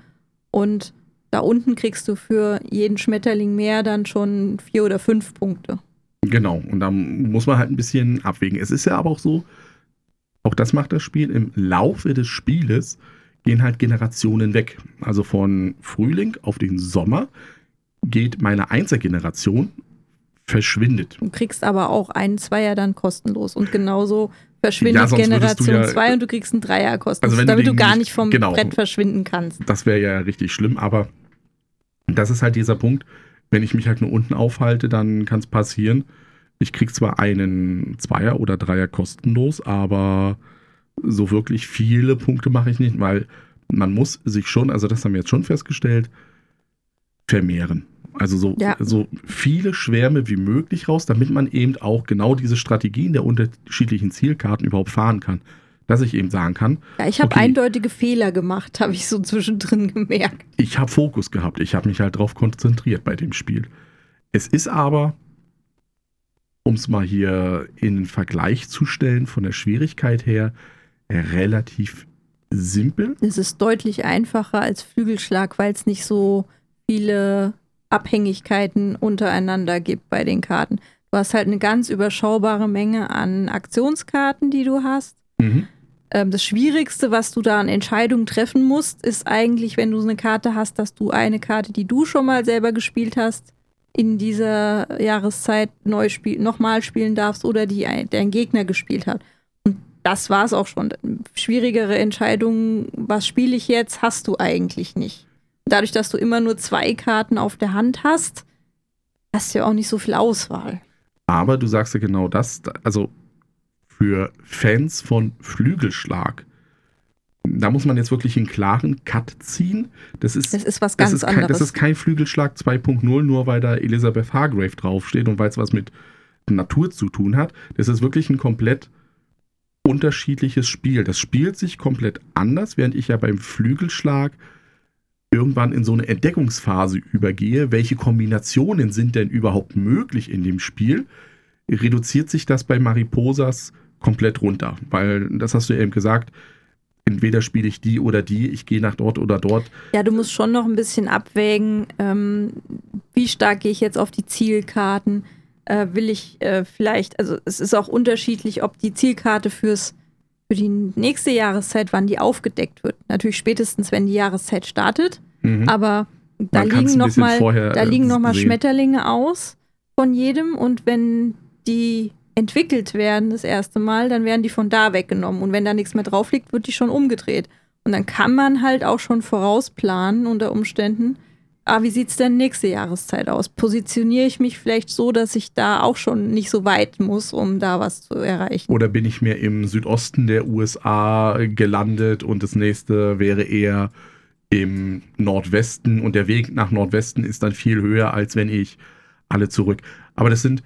Speaker 1: Und da unten kriegst du für jeden Schmetterling mehr dann schon vier oder fünf Punkte.
Speaker 2: Genau, und da muss man halt ein bisschen abwägen. Es ist ja aber auch so, auch das macht das Spiel, im Laufe des Spieles gehen halt Generationen weg. Also von Frühling auf den Sommer geht meine Einzelgeneration verschwindet.
Speaker 1: Du kriegst aber auch einen Zweier dann kostenlos. Und genauso verschwindet
Speaker 2: Ja,
Speaker 1: Generation
Speaker 2: ja-
Speaker 1: 2 und du kriegst einen Dreier kostenlos,
Speaker 2: Also
Speaker 1: damit du, gar
Speaker 2: nicht-
Speaker 1: nicht vom
Speaker 2: genau.
Speaker 1: Brett verschwinden kannst.
Speaker 2: Das wäre ja richtig schlimm, aber das ist halt dieser Punkt, wenn ich mich halt nur unten aufhalte, dann kann es passieren. Ich krieg zwar einen Zweier oder Dreier kostenlos, aber so wirklich viele Punkte mache ich nicht, weil man muss sich schon, also das haben wir jetzt schon festgestellt, vermehren. Also so,
Speaker 1: Ja.
Speaker 2: so viele Schwärme wie möglich raus, damit man eben auch genau diese Strategien der unterschiedlichen Zielkarten überhaupt fahren kann. Dass ich eben sagen kann,
Speaker 1: Ja, ich habe
Speaker 2: Okay.
Speaker 1: eindeutige Fehler gemacht, habe ich so zwischendrin gemerkt.
Speaker 2: ich habe Fokus gehabt. Ich habe mich halt drauf konzentriert bei dem Spiel. Es ist aber, um es mal hier in den Vergleich zu stellen, von der Schwierigkeit her relativ simpel.
Speaker 1: Es ist deutlich einfacher als Flügelschlag, weil es nicht so viele Abhängigkeiten untereinander gibt bei den Karten. Du hast halt eine ganz überschaubare Menge an Aktionskarten, die du hast.
Speaker 2: Mhm.
Speaker 1: Ähm, das Schwierigste, was du da an Entscheidungen treffen musst, ist eigentlich, wenn du so eine Karte hast, dass du eine Karte, die du schon mal selber gespielt hast, in dieser Jahreszeit neu spiel nochmal spielen darfst oder die ein, dein Gegner gespielt hat. Und das war es auch schon. Schwierigere Entscheidungen, was spiele ich jetzt, hast du eigentlich nicht. Dadurch, dass du immer nur zwei Karten auf der Hand hast, hast du ja auch nicht so viel Auswahl.
Speaker 2: Aber du sagst ja genau das, also für Fans von Flügelschlag, da muss man jetzt wirklich einen klaren Cut ziehen. Das ist,
Speaker 1: Das ist was
Speaker 2: das
Speaker 1: ganz
Speaker 2: ist, kein,
Speaker 1: anderes.
Speaker 2: das ist kein Flügelschlag 2.0, nur weil da Elizabeth Hargrave draufsteht und weil es was mit Natur zu tun hat. Das ist wirklich ein komplett unterschiedliches Spiel. Das spielt sich komplett anders, während ich ja beim Flügelschlag irgendwann in so eine Entdeckungsphase übergehe. Welche Kombinationen sind denn überhaupt möglich in dem Spiel? Reduziert sich das bei Mariposas komplett runter, weil das hast du eben gesagt, entweder spiele ich die oder die, ich gehe nach dort oder dort.
Speaker 1: Ja, du musst schon noch ein bisschen abwägen, ähm, wie stark gehe ich jetzt auf die Zielkarten. Äh, will ich äh, vielleicht, also es ist auch unterschiedlich, ob die Zielkarte fürs für die nächste Jahreszeit, wann die aufgedeckt wird. Natürlich spätestens, wenn die Jahreszeit startet.
Speaker 2: Mhm.
Speaker 1: Aber da
Speaker 2: Man
Speaker 1: liegen
Speaker 2: ein
Speaker 1: noch
Speaker 2: bisschen
Speaker 1: mal,
Speaker 2: vorher,
Speaker 1: da
Speaker 2: äh,
Speaker 1: liegen noch mal. Schmetterlinge aus von jedem und wenn die entwickelt werden das erste Mal, dann werden die von da weggenommen und wenn da nichts mehr drauf liegt, wird die schon umgedreht. Und dann kann man halt auch schon vorausplanen unter Umständen. Ah, wie sieht's denn nächste Jahreszeit aus? Positioniere ich mich vielleicht so, dass ich da auch schon nicht so weit muss, um da was zu erreichen?
Speaker 2: Oder bin ich mehr im Südosten der USA gelandet und das nächste wäre eher im Nordwesten und der Weg nach Nordwesten ist dann viel höher, als wenn ich alle zurück. Aber das sind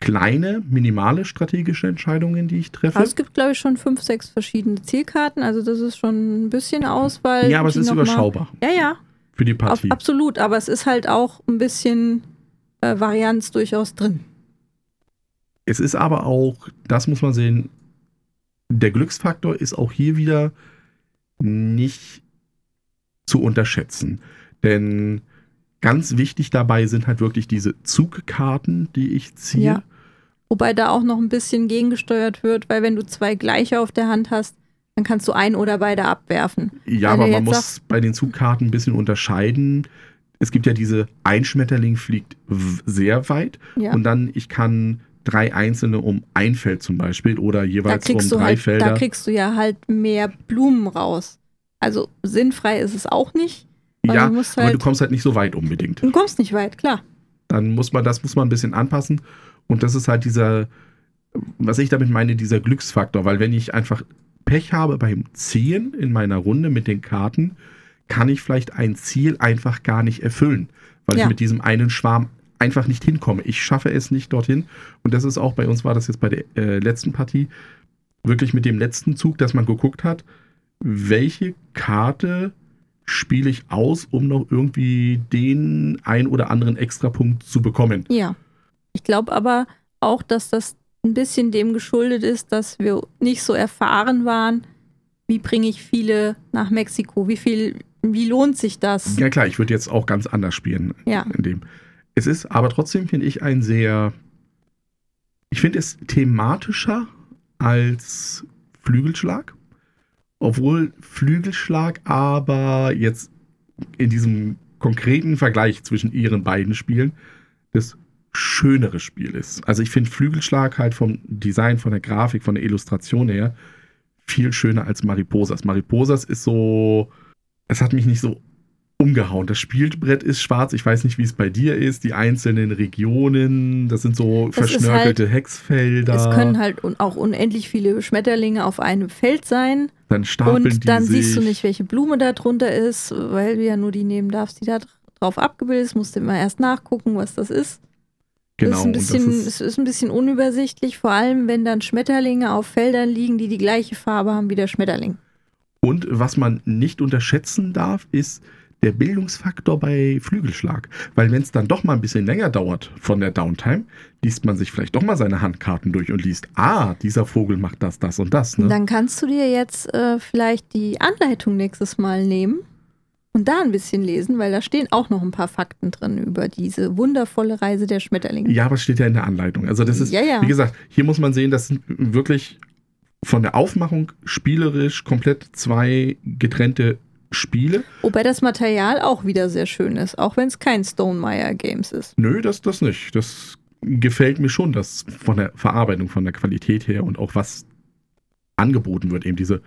Speaker 2: kleine, minimale strategische Entscheidungen, die ich treffe.
Speaker 1: Aber es gibt, glaube ich, schon fünf, sechs verschiedene Zielkarten. Also das ist schon ein bisschen Auswahl.
Speaker 2: ja, aber es ist
Speaker 1: noch mal-
Speaker 2: überschaubar
Speaker 1: Ja, ja,
Speaker 2: für die
Speaker 1: auf,
Speaker 2: Partie.
Speaker 1: absolut. Aber es ist halt auch ein bisschen äh, Varianz durchaus drin.
Speaker 2: Es ist aber auch, das muss man sehen, der Glücksfaktor ist auch hier wieder nicht zu unterschätzen. Denn ganz wichtig dabei sind halt wirklich diese Zugkarten, die ich ziehe.
Speaker 1: Ja. Wobei da auch noch ein bisschen gegengesteuert wird, weil wenn du zwei gleiche auf der Hand hast, dann kannst du ein oder beide abwerfen.
Speaker 2: Ja,
Speaker 1: Wenn
Speaker 2: aber man muss
Speaker 1: sagst-
Speaker 2: bei den Zugkarten ein bisschen unterscheiden. Es gibt ja diese, ein Schmetterling fliegt sehr weit
Speaker 1: Ja.
Speaker 2: und dann ich kann drei einzelne um ein Feld zum Beispiel oder jeweils um drei
Speaker 1: halt,
Speaker 2: Felder.
Speaker 1: da kriegst du ja halt mehr Blumen raus. Also sinnfrei ist es auch nicht.
Speaker 2: ja,
Speaker 1: du musst
Speaker 2: aber
Speaker 1: halt-
Speaker 2: du kommst halt nicht so weit unbedingt.
Speaker 1: Du kommst nicht weit, klar.
Speaker 2: Dann muss man, das muss man ein bisschen anpassen. Und das ist halt dieser, was ich damit meine, dieser Glücksfaktor. Weil wenn ich einfach Pech habe beim Ziehen in meiner Runde mit den Karten, kann ich vielleicht ein Ziel einfach gar nicht erfüllen. Weil
Speaker 1: Ja.
Speaker 2: ich mit diesem einen Schwarm einfach nicht hinkomme. Ich schaffe es nicht dorthin. Und das ist auch bei uns war das jetzt bei der äh, letzten Partie wirklich mit dem letzten Zug, dass man geguckt hat, welche Karte spiele ich aus, um noch irgendwie den ein oder anderen Extrapunkt zu bekommen.
Speaker 1: Ja. Ich glaube aber auch, dass das ein bisschen dem geschuldet ist, dass wir nicht so erfahren waren, wie bringe ich viele nach Mexiko, wie viel, wie lohnt sich das?
Speaker 2: Ja klar, ich würde jetzt auch ganz anders spielen
Speaker 1: Ja.
Speaker 2: in dem. Es ist aber trotzdem, finde ich, ein sehr, ich finde es thematischer als Flügelschlag. Obwohl Flügelschlag aber jetzt in diesem konkreten Vergleich zwischen ihren beiden Spielen das schönere Spiel ist. Also ich finde Flügelschlag halt vom Design, von der Grafik, von der Illustration her viel schöner als Mariposas. Mariposas ist so, es hat mich nicht so umgehauen. Das Spielbrett ist schwarz. Ich weiß nicht, wie es bei dir ist. Die einzelnen Regionen, das sind so
Speaker 1: Das
Speaker 2: verschnörkelte Hexfelder.
Speaker 1: Es können halt un auch unendlich viele Schmetterlinge auf einem Feld sein.
Speaker 2: dann stapeln
Speaker 1: und dann
Speaker 2: sich.
Speaker 1: siehst du nicht, welche Blume da drunter ist, weil du ja nur die nehmen darfst, die da dr- drauf abgebildet ist. Musst du immer erst nachgucken, was das ist.
Speaker 2: Genau,
Speaker 1: ist ein bisschen,
Speaker 2: ist,
Speaker 1: es ist ein bisschen unübersichtlich, vor allem wenn dann Schmetterlinge auf Feldern liegen, die die gleiche Farbe haben wie der Schmetterling.
Speaker 2: und was man nicht unterschätzen darf, ist der Bildungsfaktor bei Flügelschlag. Weil wenn es dann doch mal ein bisschen länger dauert von der Downtime, liest man sich vielleicht doch mal seine Handkarten durch und liest, ah, dieser Vogel macht das, das und das. Ne?
Speaker 1: Dann kannst du dir jetzt äh, vielleicht die Anleitung nächstes Mal nehmen und da ein bisschen lesen, weil da stehen auch noch ein paar Fakten drin über diese wundervolle Reise der Schmetterlinge.
Speaker 2: Ja, aber es steht ja in der Anleitung. Also das ist,
Speaker 1: Ja, ja.
Speaker 2: wie gesagt, hier muss man sehen, das sind wirklich von der Aufmachung spielerisch komplett zwei getrennte Spiele.
Speaker 1: Wobei das Material auch wieder sehr schön ist, auch wenn es kein Stonemeyer Games ist.
Speaker 2: Nö, das, das nicht. Das gefällt mir schon, das von der Verarbeitung, von der Qualität her und auch was angeboten wird, eben diese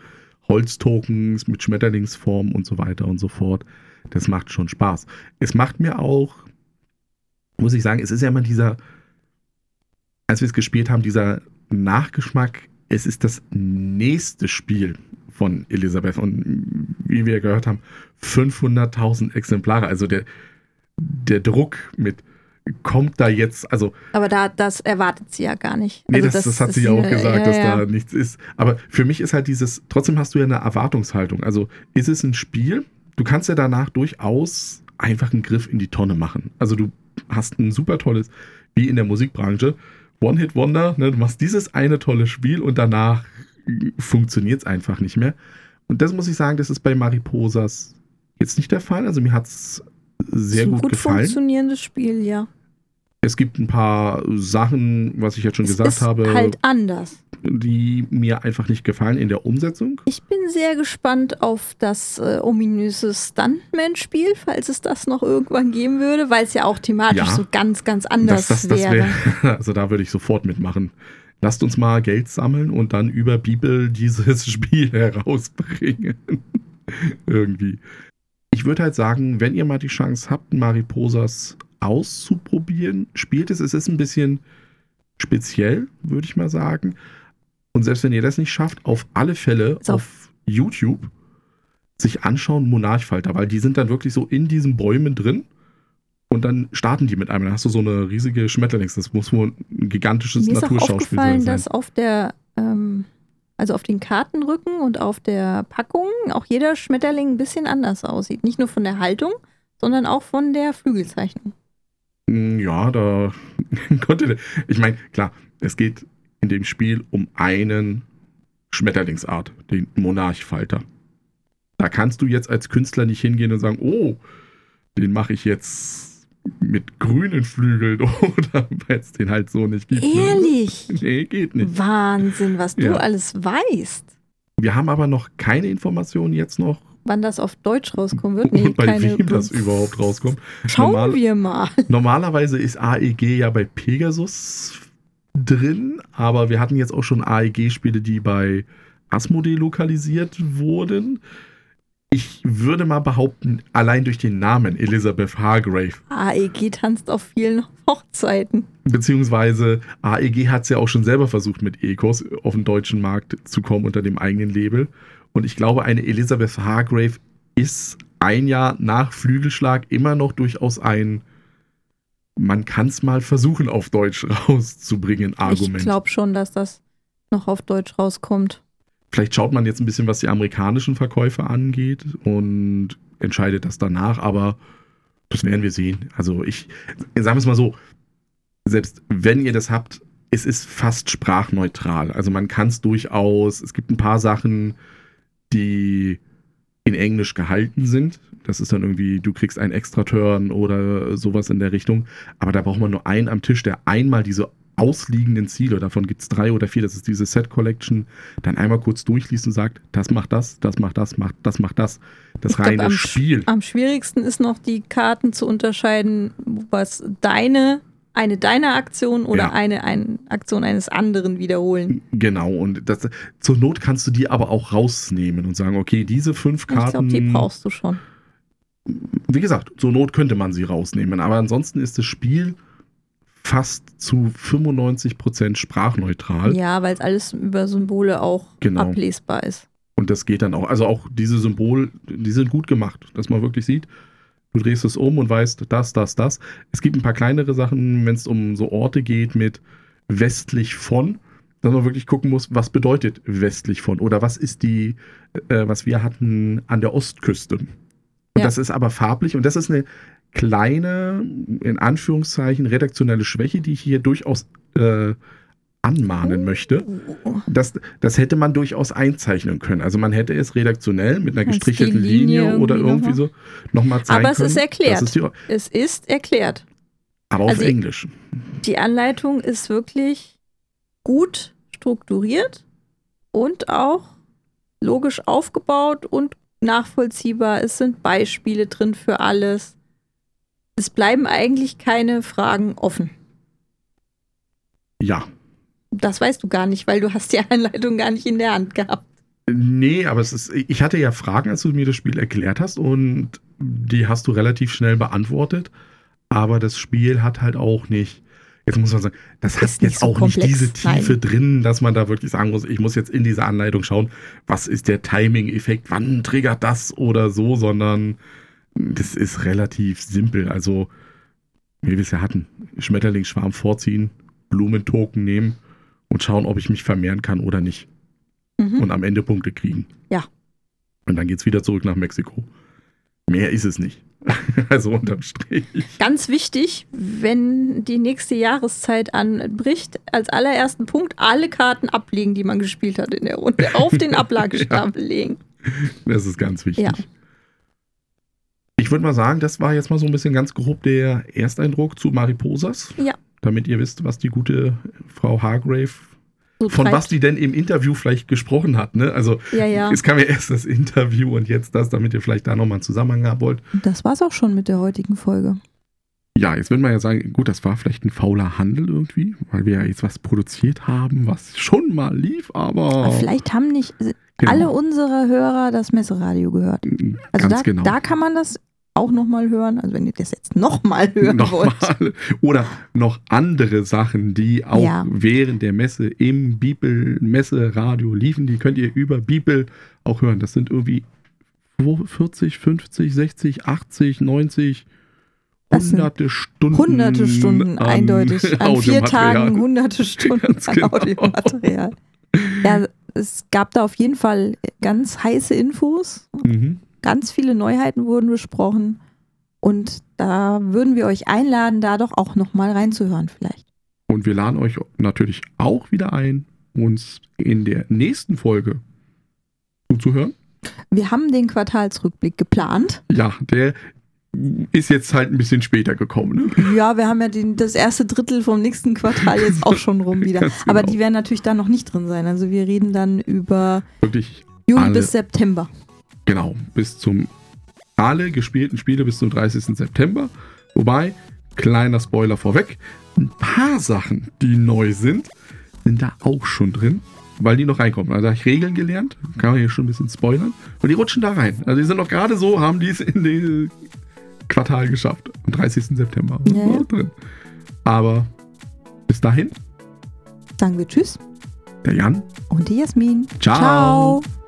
Speaker 2: Holztokens mit Schmetterlingsform und so weiter und so fort. Das macht schon Spaß. Es macht mir auch, muss ich sagen, es ist ja immer dieser, als wir es gespielt haben, dieser Nachgeschmack, es ist das nächste Spiel von Elisabeth und wie wir gehört haben, 500.000 Exemplare. Also der, der Druck mit, kommt da jetzt, also
Speaker 1: Aber da, das erwartet sie ja gar nicht.
Speaker 2: Nee,
Speaker 1: Also
Speaker 2: das, das, hat
Speaker 1: ist
Speaker 2: sie ja auch gesagt,
Speaker 1: ja,
Speaker 2: dass
Speaker 1: ja.
Speaker 2: da nichts ist. Aber für mich ist halt dieses, trotzdem hast du ja eine Erwartungshaltung. Also ist es ein Spiel, du kannst ja danach durchaus einfach einen Griff in die Tonne machen. Also du hast ein super tolles, wie in der Musikbranche, One-Hit-Wonder, ne? du machst dieses eine tolle Spiel und danach funktioniert es einfach nicht mehr. Und das muss ich sagen, das ist bei Mariposas jetzt nicht der Fall. Also mir hat es sehr
Speaker 1: ein
Speaker 2: gut,
Speaker 1: gut
Speaker 2: gefallen.
Speaker 1: funktionierendes Spiel, ja.
Speaker 2: Es gibt ein paar Sachen, was ich jetzt schon
Speaker 1: es
Speaker 2: gesagt
Speaker 1: ist
Speaker 2: habe,
Speaker 1: halt anders.
Speaker 2: die mir einfach nicht gefallen in der Umsetzung.
Speaker 1: Ich bin sehr gespannt auf das äh, ominöse Stuntman-Spiel, falls es das noch irgendwann geben würde, weil es ja auch thematisch
Speaker 2: Ja.
Speaker 1: so ganz, ganz anders
Speaker 2: das, das,
Speaker 1: wäre.
Speaker 2: wär, also da würde ich sofort mitmachen. Lasst uns mal Geld sammeln und dann über Bibel dieses Spiel herausbringen. Irgendwie. Ich würde halt sagen, wenn ihr mal die Chance habt, Mariposas auszuprobieren, spielt es. Es ist ein bisschen speziell, würde ich mal sagen. Und selbst wenn ihr das nicht schafft, auf alle Fälle
Speaker 1: So.
Speaker 2: auf YouTube sich anschauen Monarchfalter, weil die sind dann wirklich so in diesen Bäumen drin und dann starten die mit einem. Dann hast du so eine riesige Schmetterlings. Das muss wohl ein gigantisches
Speaker 1: Mir ist auch
Speaker 2: Naturschauspiel
Speaker 1: aufgefallen,
Speaker 2: sein.
Speaker 1: dass auf der, ähm, also auf den Kartenrücken und auf der Packung auch jeder Schmetterling ein bisschen anders aussieht. Nicht nur von der Haltung, sondern auch von der Flügelzeichnung.
Speaker 2: Mm, Ja, da konnte. Ich meine, klar, es geht in dem Spiel um einen Schmetterlingsart, den Monarchfalter. Da kannst du jetzt als Künstler nicht hingehen und sagen, oh, den mache ich jetzt mit grünen Flügeln oder weil es den halt so nicht gibt. ne?
Speaker 1: Ehrlich?
Speaker 2: Nee, geht nicht.
Speaker 1: Wahnsinn, was du
Speaker 2: Ja.
Speaker 1: alles weißt.
Speaker 2: Wir haben aber noch keine Informationen jetzt noch
Speaker 1: Wann das auf Deutsch rauskommen wird? Nee,
Speaker 2: bei
Speaker 1: keine.
Speaker 2: wem das überhaupt rauskommt.
Speaker 1: Schauen
Speaker 2: Normal-
Speaker 1: wir mal.
Speaker 2: Normalerweise ist AEG ja bei Pegasus drin, aber wir hatten jetzt auch schon AEG-Spiele, die bei Asmodee lokalisiert wurden. Ich würde mal behaupten, allein durch den Namen Elizabeth Hargrave,
Speaker 1: AEG tanzt auf vielen Hochzeiten.
Speaker 2: beziehungsweise AEG hat es ja auch schon selber versucht, mit Ecos auf den deutschen Markt zu kommen unter dem eigenen Label. Und ich glaube, eine Elizabeth Hargrave ist ein Jahr nach Flügelschlag immer noch durchaus ein, man kann es mal versuchen, auf Deutsch rauszubringen, Argument.
Speaker 1: Ich glaube schon, dass das noch auf Deutsch rauskommt.
Speaker 2: Vielleicht schaut man jetzt ein bisschen, was die amerikanischen Verkäufe angeht und entscheidet das danach, aber das werden wir sehen. Also ich, sagen wir es mal so, selbst wenn ihr das habt, es ist fast sprachneutral. Also man kann es durchaus, es gibt ein paar Sachen, die in Englisch gehalten sind. Das ist dann irgendwie, du kriegst einen Extra-Turn oder sowas in der Richtung. Aber da braucht man nur einen am Tisch, der einmal diese ausliegenden Ziele, davon gibt es drei oder vier, das ist diese Set Collection, dann einmal kurz durchliest und sagt, das macht das, das macht das, macht das macht das. Das
Speaker 1: Ich glaub,
Speaker 2: reine
Speaker 1: am
Speaker 2: Spiel.
Speaker 1: Am schwierigsten ist noch die Karten zu unterscheiden, was deine, eine deiner Aktion oder
Speaker 2: Ja.
Speaker 1: eine, eine Aktion eines anderen wiederholen.
Speaker 2: Genau, und das, zur Not kannst du die aber auch rausnehmen und sagen, okay, diese fünf
Speaker 1: Ich glaube,
Speaker 2: Karten.
Speaker 1: die brauchst du schon.
Speaker 2: wie gesagt, zur Not könnte man sie rausnehmen, aber ansonsten ist das Spiel fast zu 95% sprachneutral.
Speaker 1: Ja, weil es alles über Symbole auch
Speaker 2: Genau.
Speaker 1: ablesbar ist.
Speaker 2: Und das geht dann auch. Also auch diese Symbol, die sind gut gemacht, dass man wirklich sieht, du drehst es um und weißt, das, das, das. Es gibt ein paar kleinere Sachen, wenn es um so Orte geht mit westlich von, dass man wirklich gucken muss, was bedeutet westlich von oder was ist die, äh, was wir hatten an der Ostküste. Und
Speaker 1: Ja.
Speaker 2: das ist aber farblich und das ist eine kleine, in Anführungszeichen, redaktionelle Schwäche, die ich hier durchaus äh, anmahnen möchte.
Speaker 1: Oh.
Speaker 2: Das, das hätte man durchaus einzeichnen können. Also man hätte es redaktionell mit einer gestrichelten
Speaker 1: Linie
Speaker 2: Linie oder
Speaker 1: irgendwie
Speaker 2: irgendwie so nochmal zeigen
Speaker 1: Aber es
Speaker 2: können.
Speaker 1: ist erklärt.
Speaker 2: Ist
Speaker 1: Es ist erklärt.
Speaker 2: aber auf
Speaker 1: Also-
Speaker 2: Englisch.
Speaker 1: Die Anleitung ist wirklich gut strukturiert und auch logisch aufgebaut und nachvollziehbar. Es sind Beispiele drin für alles. Es bleiben eigentlich keine Fragen offen.
Speaker 2: Ja.
Speaker 1: Das weißt du gar nicht, weil du hast die Anleitung gar nicht in der Hand gehabt.
Speaker 2: Nee, aber es ist, ich hatte ja Fragen, als du mir das Spiel erklärt hast und die hast du relativ schnell beantwortet. Aber das Spiel hat halt auch nicht, jetzt muss man sagen, das hat
Speaker 1: Ist nicht
Speaker 2: jetzt
Speaker 1: so
Speaker 2: auch
Speaker 1: komplex,
Speaker 2: nicht diese Tiefe
Speaker 1: nein.
Speaker 2: drin, dass man da wirklich sagen muss, ich muss jetzt in diese Anleitung schauen, was ist der Timing-Effekt, wann triggert das oder so, sondern das ist relativ simpel. Also, wie wir es ja hatten, Schmetterlingsschwarm vorziehen, Blumentoken nehmen und schauen, ob ich mich vermehren kann oder nicht
Speaker 1: Mhm.
Speaker 2: und am Ende Punkte kriegen.
Speaker 1: Ja.
Speaker 2: Und dann geht's wieder zurück nach Mexiko. Mehr ist es nicht. also unterm Strich.
Speaker 1: Ganz wichtig, wenn die nächste Jahreszeit anbricht, als allerersten Punkt alle Karten ablegen, die man gespielt hat in der Runde, auf den Ablagestapel legen.
Speaker 2: Das ist ganz wichtig.
Speaker 1: Ja.
Speaker 2: Ich würde mal sagen, das war jetzt mal so ein bisschen ganz grob der Ersteindruck zu Mariposas.
Speaker 1: Ja.
Speaker 2: Damit ihr wisst, was die gute Frau Hargrave,
Speaker 1: So
Speaker 2: von was die denn im Interview vielleicht gesprochen hat. Ne? Also
Speaker 1: Ja, ja.
Speaker 2: es kam ja erst das Interview und jetzt das, damit ihr vielleicht da nochmal einen Zusammenhang haben wollt.
Speaker 1: Das war's auch schon mit der heutigen Folge.
Speaker 2: Ja, jetzt würde man ja sagen, gut, das war vielleicht ein fauler Handel irgendwie, weil wir ja jetzt was produziert haben, was schon mal lief, aber
Speaker 1: Aber Vielleicht haben nicht
Speaker 2: genau,
Speaker 1: alle unsere Hörer das Messeradio gehört. Also
Speaker 2: ganz
Speaker 1: da,
Speaker 2: genau.
Speaker 1: da kann man das auch nochmal hören. Also wenn ihr das jetzt nochmal hören wollt.
Speaker 2: Nochmal. Oder noch andere Sachen, die auch
Speaker 1: Ja.
Speaker 2: während der Messe im Bibel-Messe-Radio liefen, die könnt ihr über Bibel auch hören. Das sind irgendwie 40, 50, 60, 80, 90,
Speaker 1: Das sind
Speaker 2: hunderte Stunden.
Speaker 1: Hunderte Stunden eindeutig. An vier. Tagen hunderte Stunden
Speaker 2: genau.
Speaker 1: Audiomaterial. Ja, es gab da auf jeden Fall ganz heiße Infos.
Speaker 2: Mhm.
Speaker 1: Ganz viele Neuheiten wurden besprochen. Und da würden wir euch einladen, da doch auch nochmal reinzuhören vielleicht.
Speaker 2: Und wir laden euch natürlich auch wieder ein, uns in der nächsten Folge zuzuhören.
Speaker 1: Wir haben den Quartalsrückblick geplant.
Speaker 2: Ja, der ist jetzt halt ein bisschen später gekommen. Ne?
Speaker 1: Ja, wir haben ja den, das erste Drittel vom nächsten Quartal jetzt auch schon rum wieder.
Speaker 2: Ganz
Speaker 1: Aber
Speaker 2: genau.
Speaker 1: die werden natürlich da noch nicht drin sein. Also wir reden dann über
Speaker 2: Wirklich Alle.
Speaker 1: bis September.
Speaker 2: Genau, bis zum alle gespielten Spiele bis zum 30. September. Wobei, kleiner Spoiler vorweg, ein paar Sachen, die neu sind, sind da auch schon drin, weil die noch reinkommen. Also habe ich Regeln gelernt, kann man hier schon ein bisschen spoilern, und die rutschen da rein. Also die sind noch gerade so, haben die es in den Quartal geschafft. Am 30. September.
Speaker 1: Ja, ja.
Speaker 2: drin. Aber bis dahin,
Speaker 1: Sagen wir Tschüss
Speaker 2: der Jan.
Speaker 1: und die Jasmin.
Speaker 2: Ciao.
Speaker 1: Ciao.